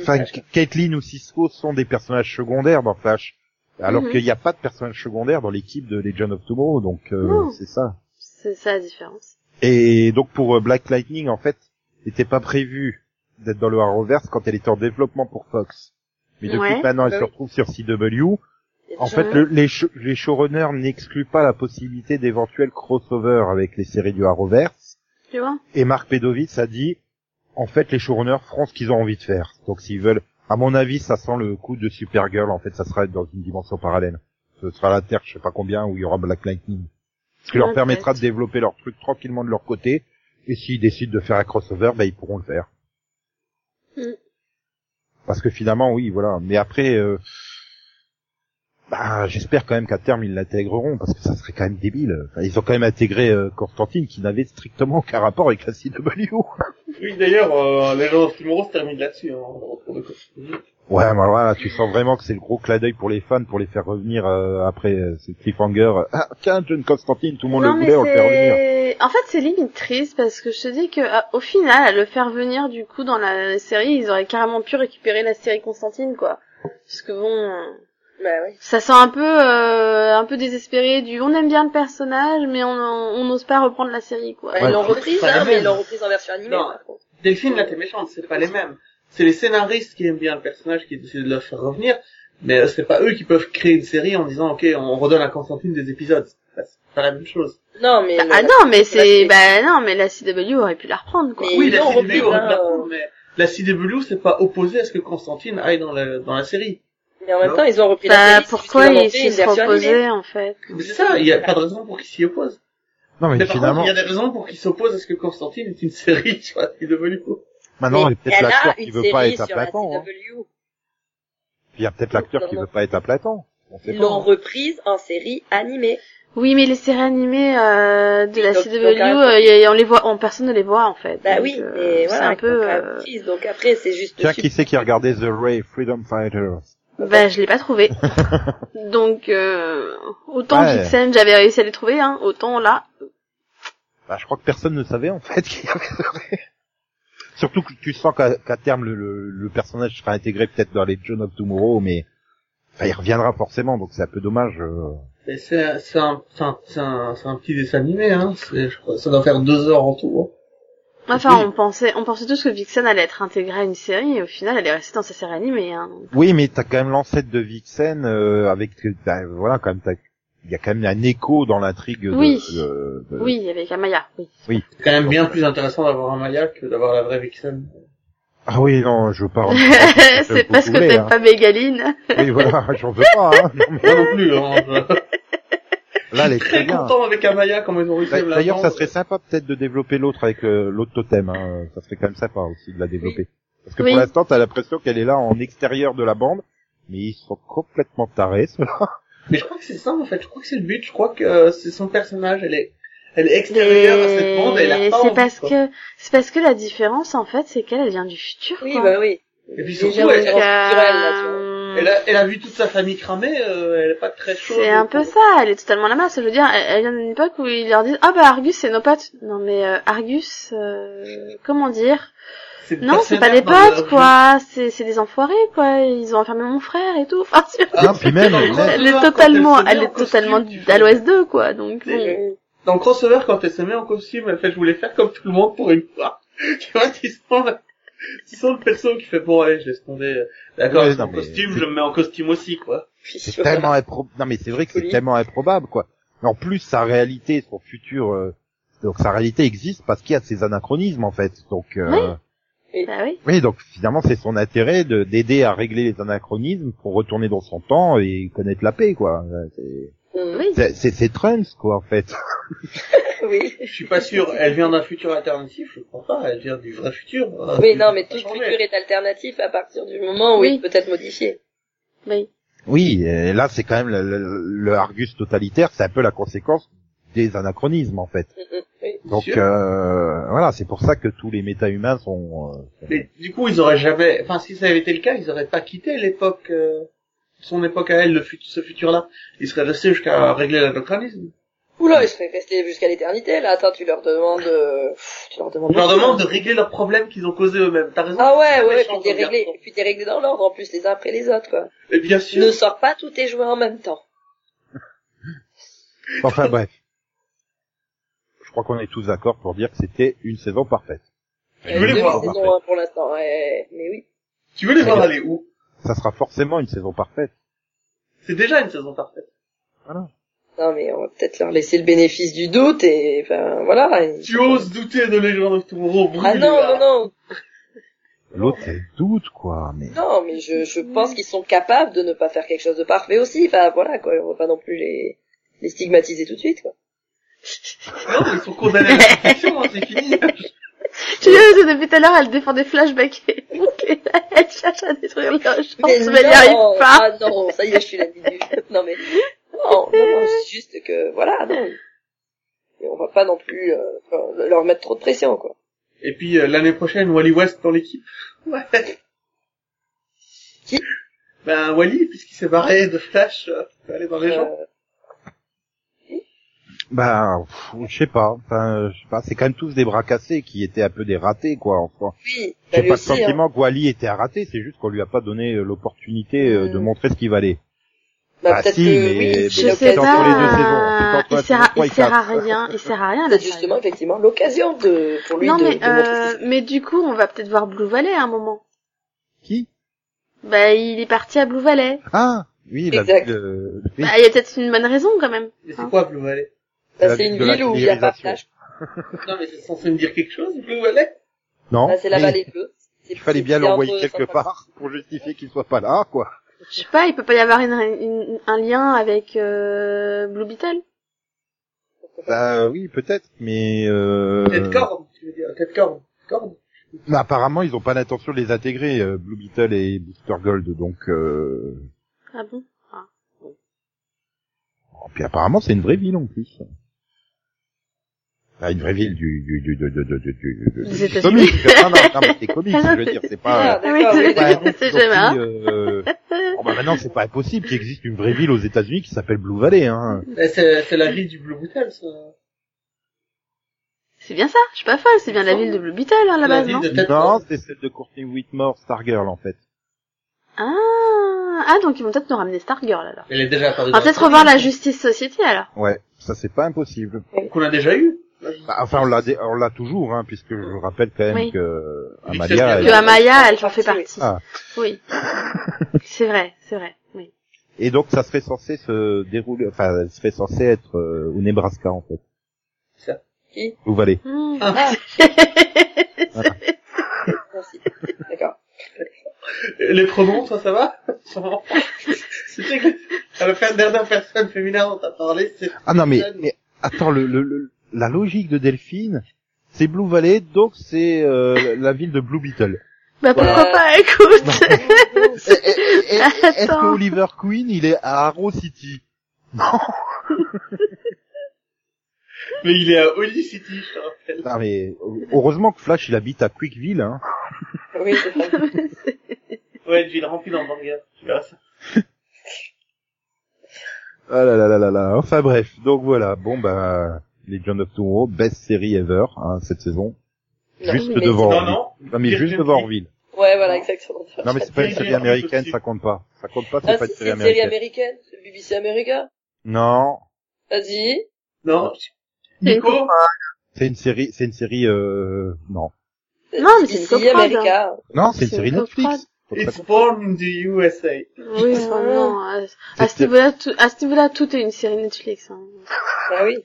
Enfin, Caitlyn ou Cisco sont des personnages secondaires dans Flash, alors mhm. qu'il n'y a pas de personnages secondaires dans l'équipe de Legend of Tomorrow, donc euh, c'est ça. C'est ça la différence. Et donc pour euh, Black Lightning, en fait, n'était pas prévu d'être dans le Arrowverse quand elle était en développement pour Fox. Mais depuis maintenant, elle bah se retrouve sur CW. En fait, les, les showrunners n'excluent pas la possibilité d'éventuels crossover avec les séries du Arrowverse. Tu vois Et Mark Pedovitz a dit, en fait, les showrunners feront ce qu'ils ont envie de faire. Donc s'ils veulent, à mon avis, ça sent le coup de Supergirl. En fait, ça sera dans une dimension parallèle. Ce sera la Terre, je sais pas combien, où il y aura Black Lightning. Ce qui leur permettra de développer leur truc tranquillement de leur côté. Et s'ils décident de faire un crossover, ben ils pourront le faire. Mm. Parce que finalement, oui, voilà. Mais après, euh... Bah, j'espère quand même qu'à terme ils l'intégreront parce que ça serait quand même débile. ils ont quand même intégré euh, Constantine qui n'avait strictement aucun rapport avec la CW. oui, d'ailleurs, euh, les gens Tomorrow se terminent là-dessus. Hein, ouais, mais voilà, tu sens vraiment que c'est le gros clin d'œil pour les fans pour les faire revenir euh, après euh, cliffhanger. Ah, tiens, John Constantine, tout le monde le voulait, on le fait revenir. En fait, c'est limite triste parce que je te dis que au final, à le faire venir du coup dans la série, ils auraient carrément pu récupérer la série Constantine, quoi. Parce que bon. Bah oui. Ça sent un peu euh, un peu désespéré du on aime bien le personnage mais on n'ose pas reprendre la série quoi. ils l'ont reprise hein, mais ils l'ont reprise en version animée. Non. Delphine là t'es méchante, c'est pas les mêmes. C'est les scénaristes qui aiment bien le personnage qui décident de le faire revenir, mais c'est pas eux qui peuvent créer une série en disant ok on redonne à Constantine des épisodes. C'est pas la même chose. Non mais ah non mais c'est bah non mais la CW aurait pu la reprendre quoi. oui la CW aurait pu la hein. reprendre mais la CW c'est pas opposé à ce que Constantine aille dans la dans la série. Mais en même temps, ils ont repris bah, la série. Pourquoi ils s'y sont opposés, en fait C'est ça, il n'y a pas de raison pour qu'ils s'y opposent. Non, mais, finalement... il y a des raisons pour qu'ils s'opposent à ce que Constantine est une série, tu vois, qui est devenue Maintenant, il y a peut-être l'acteur qui veut pas être à Platon. Hein. Il y a peut-être l'acteur qui veut pas être à Platon. Ils l'ont reprise en série animée. Oui, mais les séries animées euh, de la CW, euh, on les voit, personne ne les voit en fait. Bah oui, euh, voilà, c'est un peu. Euh... Donc après, c'est juste. Tiens, qui c'est qui a regardé The Ray Freedom Fighters? Bah, je l'ai pas trouvé. [LAUGHS] Donc, euh, autant ouais. J'avais réussi à les trouver, hein, autant là. Bah, je crois que personne ne savait, en fait, [LAUGHS] qu'il y avait Surtout que tu sens qu'à terme, le, le, personnage sera intégré peut-être dans les John of Tomorrow, mais enfin, il reviendra forcément, donc c'est un peu dommage. Euh... C'est un, un, un, un, petit dessin animé, hein. Je crois, ça doit faire deux heures en tout. Hein. Enfin, on pensait, on pensait tous que Vixen allait être intégrée à une série, et au final, elle est restée dans sa série animée. Hein. Oui, mais t'as quand même l'ancêtre de Vixen euh, avec, ben, voilà, quand même, il y a quand même un écho dans l'intrigue. Oui. De, de, Oui, avec Amaya. Oui. Oui. C'est quand même bien plus intéressant d'avoir Amaya que d'avoir la vraie Vixen. Ah oui, non, je veux [LAUGHS] pas. C'est parce que t'aimes hein. pas Mégaline. oui, voilà, j'en veux pas. Hein. [LAUGHS] Moi non plus. Hein. [LAUGHS] Là, elle est très, très content avec Amaya comme ils ont réussi D'ailleurs, ça serait sympa peut-être de développer l'autre avec euh, l'autre totem. Hein. Ça serait quand même sympa aussi de la développer. Parce que pour l'instant, t'as l'impression qu'elle est là en extérieur de la bande, mais ils sont complètement tarés, ceux-là. Mais je crois que c'est ça en fait. Je crois que c'est le but. Je crois que euh, c'est son personnage. Elle est, elle est extérieure à cette bande. Et elle C'est parce que, c'est parce que la différence en fait, c'est qu'elle elle vient du futur. Oui, bah oui. Et puis surtout, elle, elle, elle a, elle a vu toute sa famille cramer, euh, elle est pas très chaude. C'est un peu ça, elle est totalement la masse. Je veux dire, elle, vient d'une époque où ils leur disent ah bah Argus c'est nos potes. Non mais euh, Argus, euh, comment dire Non, c'est pas des potes quoi, c'est c'est des enfoirés quoi. Ils ont enfermé mon frère et tout. [LAUGHS] Enfin, ah, puis même, elle, est totalement, elle est totalement à l'Ouest 2 quoi. Donc bon. Dans crossover quand elle se met en costume, elle fait je voulais faire comme tout le monde pour une fois. tu vois, ils sont tu sens le perso qui fait bon allez je laisse tomber d'accord en costume je me mets en costume aussi quoi. C'est tellement improbable. Non mais c'est vrai que c'est tellement improbable quoi. Mais en plus sa réalité son futur euh... donc sa réalité existe parce qu'il y a ces anachronismes en fait. Donc euh... oui. Bah oui. oui donc finalement c'est son intérêt de d'aider à régler les anachronismes pour retourner dans son temps et connaître la paix quoi oui. c'est c'est Trunks quoi en fait [LAUGHS] oui. Je suis pas sûr. Elle vient d'un futur alternatif, je crois pas. Elle vient du vrai futur. Oui, non, mais tout futur est alternatif à partir du moment où il peut être modifié. Oui. Oui, et là c'est quand même le, Argus totalitaire, c'est un peu la conséquence des anachronismes en fait. Oui, Donc euh, voilà, c'est pour ça que tous les méta-humains sont. Euh, mais du coup, ils auraient jamais. Enfin, si ça avait été le cas, ils auraient pas quitté l'époque, euh, son époque à elle, le ce futur-là. Ils seraient restés jusqu'à régler l'anachronisme. Oula, ils seraient restés jusqu'à l'éternité, là. Attends, tu leur demandes, euh... tu leur demandes. Tu leur demandes de régler leurs problèmes qu'ils ont causés eux-mêmes. T'as raison. Ah ouais, ouais, puis t'es réglé, puis t'es réglé dans l'ordre, en plus, les uns après les autres, quoi. Et bien sûr. Ne sors pas tous tes jouets en même temps. [LAUGHS] enfin, bref. Je crois qu'on est tous d'accord pour dire que c'était une saison parfaite. Tu veux les voir saison pour l'instant, ouais, mais oui. Tu veux les voir aller où? Ça sera forcément une saison parfaite. C'est déjà une saison parfaite. Voilà. Non, mais on va peut-être leur laisser le bénéfice du doute et, enfin, voilà. Tu oses douter de Legend of Tomorrow, Ah non, non, non. L'autre, elle doute, quoi, mais... Non, mais je, je pense qu'ils sont capables de ne pas faire quelque chose de parfait aussi. Enfin, voilà, quoi. On va pas non plus les, les stigmatiser tout de suite, quoi. non, ils sont condamnés à la hein, c'est fini. [LAUGHS] Tu vois, depuis tout à l'heure, elle défend des flashbacks et [LAUGHS] elle cherche à détruire l'agence, mais, mais elle n'y arrive pas. Ah non, ça y est, je suis la minute. Non mais, non, non, non c'est juste que, voilà, non. Et on va pas non plus euh, leur mettre trop de pression, quoi. Et puis, euh, l'année prochaine, Wally West dans l'équipe. Ouais. Qui? Ben, Wally, puisqu'il s'est barré de Flash, euh, aller dans les gens. Bah, je sais pas. Enfin, je sais pas. C'est quand même tous des bras cassés qui étaient un peu des ratés, quoi. Enfin, oui. J'ai pas le sentiment hein. que Wally était un raté. C'est juste qu'on lui a pas donné euh, l'opportunité euh, de montrer ce qu'il valait. Bah, ah si, mais, oui, je sais pas. les deux saisons. Il sert, à, il sert à rien. Il sert à rien. C'est justement effectivement l'occasion de pour lui non, de, mais, de euh, mais du coup, on va peut-être voir Blue Valley à un moment. Qui? Bah, il est parti à Blue Valley. Ah, oui, la Exact. ville, Bah, il y a peut-être une bonne raison quand même. Mais c'est quoi Blue Valley? Bah, c'est une ville où il y a pas de Flash. [LAUGHS] non, mais c'est censé me dire quelque chose, Blue Valley Non. Bah, c'est la vallée bleue. Il fallait bien l'envoyer quelque part pour justifier qu'il soit pas là, quoi. Je sais pas, il peut pas y avoir une, une, un lien avec euh, Blue Beetle? Bah oui, peut-être, mais... Euh... Peut-être Corne, tu veux dire, peut-être Corne. Corne mais apparemment, ils ont pas l'intention de les intégrer, euh, Blue Beetle et Booster Gold, donc... Euh... Ah bon? Ah. Oh, puis apparemment, c'est une vraie ville en plus à une vraie ville du, du, du, de, de, de, du, du. Non, non, mais c'est comique, je veux dire, c'est pas, c'est jamais, euh, oh, bah maintenant, c'est pas impossible qu'il existe une vraie ville aux États-Unis qui s'appelle Blue Valley. C'est, la ville du Blue Beetle, ça. C'est bien ça, je suis pas folle, c'est bien la ville de Blue Beetle, hein, la base, non? Non, c'est celle de Courtney Whitmore, Stargirl, en fait. Ah, ah donc ils vont peut-être nous ramener Stargirl alors. Elle est déjà apparue. On va peut-être revoir la Justice Society alors. Ouais, ça c'est pas impossible. Qu'on a déjà eu. Bah, enfin, on l'a, dé- on l'a toujours, hein, puisque je rappelle quand même Oui. que Amalia, elle- Que Amaya, elle en fait partie. Ah. Oui. [LAUGHS] c'est vrai, c'est vrai, oui. et donc ça serait censé se dérouler, enfin, elle serait censée être euh, au Nebraska, en fait. Ça. Qui? Blue Valley. Hmm. Ah. Merci. [LAUGHS] D'accord. Les pronoms, ça, ça va? [LAUGHS] C'était que à la dernière personne féminin dont t'as parlé, c'est... Ah non, mais, mais attends, le, le, le- la logique de Delphine, c'est Blue Valley, donc c'est euh, la ville de Blue Beetle. Bah pourquoi Voilà. pas, [LAUGHS] écoute. [LAUGHS] Est-ce que. Oliver Queen, il est à Arrow City? Non, [LAUGHS] Mais il est à Holy City, je te rappelle. non, mais heureusement que Flash, il habite à Quickville, hein. Oui, c'est ça. Ouais, une ville remplie d'hamburgers. Tu verras ça. Ah là là là là là. Enfin bref, donc voilà. Bon bah, Legion of Tomorrow, best série ever hein, cette saison. Non, Juste mais- devant Non, Orville. non. Non mais juste devant Orville. Ouais, voilà, exactement. Non mais c'est pas une série américaine, ça compte pas. Ça compte pas, c'est Ah, pas une c'est série une série américaine. américaine. C'est BBC America. Non, Vas-y. Non. C'est Nico c'est une série, c'est une série, euh, non. Non, mais c'est une BBC coprode, America. Non, c'est une C'est série Netflix. It's born in the USA. Oui, [LAUGHS] non, à, à ce niveau-là, tout, à ce niveau-là, tout est une série Netflix. Hein. Bah oui.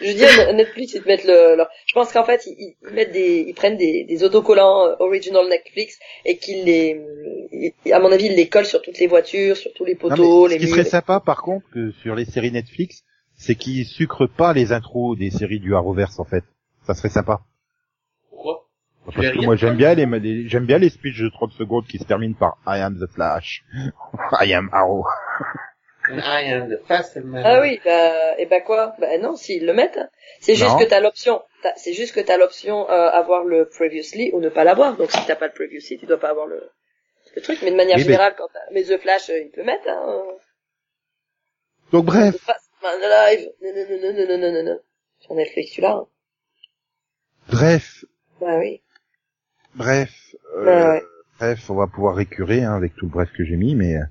Je veux dire, Netflix, ils te mettent le, leur- je pense qu'en fait, ils, ils mettent des, ils prennent des, des autocollants euh, original Netflix et qu'ils les, ils- à mon avis, ils les collent sur toutes les voitures, sur tous les Non, mais poteaux, ce les qui murs. serait sympa par contre que sur les séries Netflix, c'est qu'ils sucrent pas les intros des séries du Arrowverse en fait. Ça serait sympa. Pourquoi? Parce que moi j'aime bien les, les- j'aime bien les speeches de 30 secondes qui se terminent par I am the Flash. [LAUGHS] I am Arrow. And I am the fastest man. Ah oui, bah, et bah quoi? Bah non, s'ils le mettent. C'est juste que t'as l'option, c'est juste que t'as l'option euh, avoir le previously ou ne pas l'avoir. Donc si t'as pas le previously, tu dois pas avoir le, le truc. Mais de manière Oui, mais- générale, quand t'as, mais The Flash, euh, ils te le mettent. Hein. Donc bref, The Man Alive. Non, non, non, non, non, non, non, non. Sur Netflix, tu l'as. Hein. bref, Bah oui. bref, euh, Bah ouais. bref, on va pouvoir récurer hein, avec tout le bref que j'ai mis, mais euh,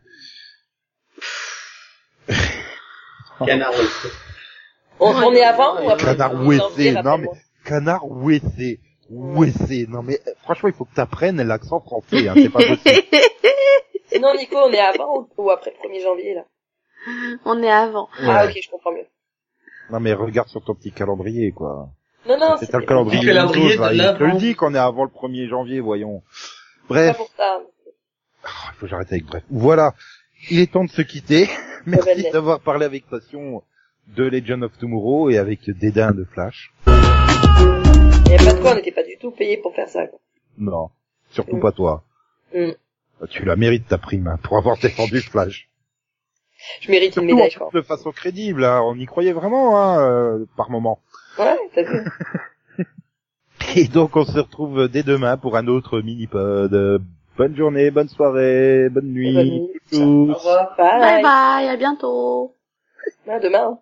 Canard West. On, on est avant ou après [LAUGHS] Canard ouessé, non mais canard ouessé, ouessé. Non mais franchement, il faut que t'apprennes l'accent français, hein, c'est pas possible. [LAUGHS] Sinon, Nico, on est avant ou, après le 1er janvier, là On est avant. Ah, Ouais. ok, je comprends mieux. Non mais regarde sur ton petit calendrier quoi. Non, non, C'est le calendrier. Le calendrier là, de il te le dit qu'on est avant le 1er janvier, voyons. pas Bref, pour ça. il faut que j'arrête avec bref. Voilà, il est temps de se quitter. Merci d'avoir parlé avec passion de Legend of Tomorrow et avec dédain de Flash. Il n'y a pas de quoi, on n'était pas du tout payé pour faire ça. Quoi. Non, surtout mm. pas toi. Mm. Tu la mérites ta prime hein, pour avoir défendu Flash. Je mérite une médaille, je crois. De façon crédible, hein. on y croyait vraiment, hein, euh, par moment. Ouais, t'as vu. [LAUGHS] Et donc on se retrouve dès demain pour un autre mini-pod. Bonne journée, bonne soirée, bonne nuit. Bonne nuit. Au revoir. Bye bye, à bientôt. À demain.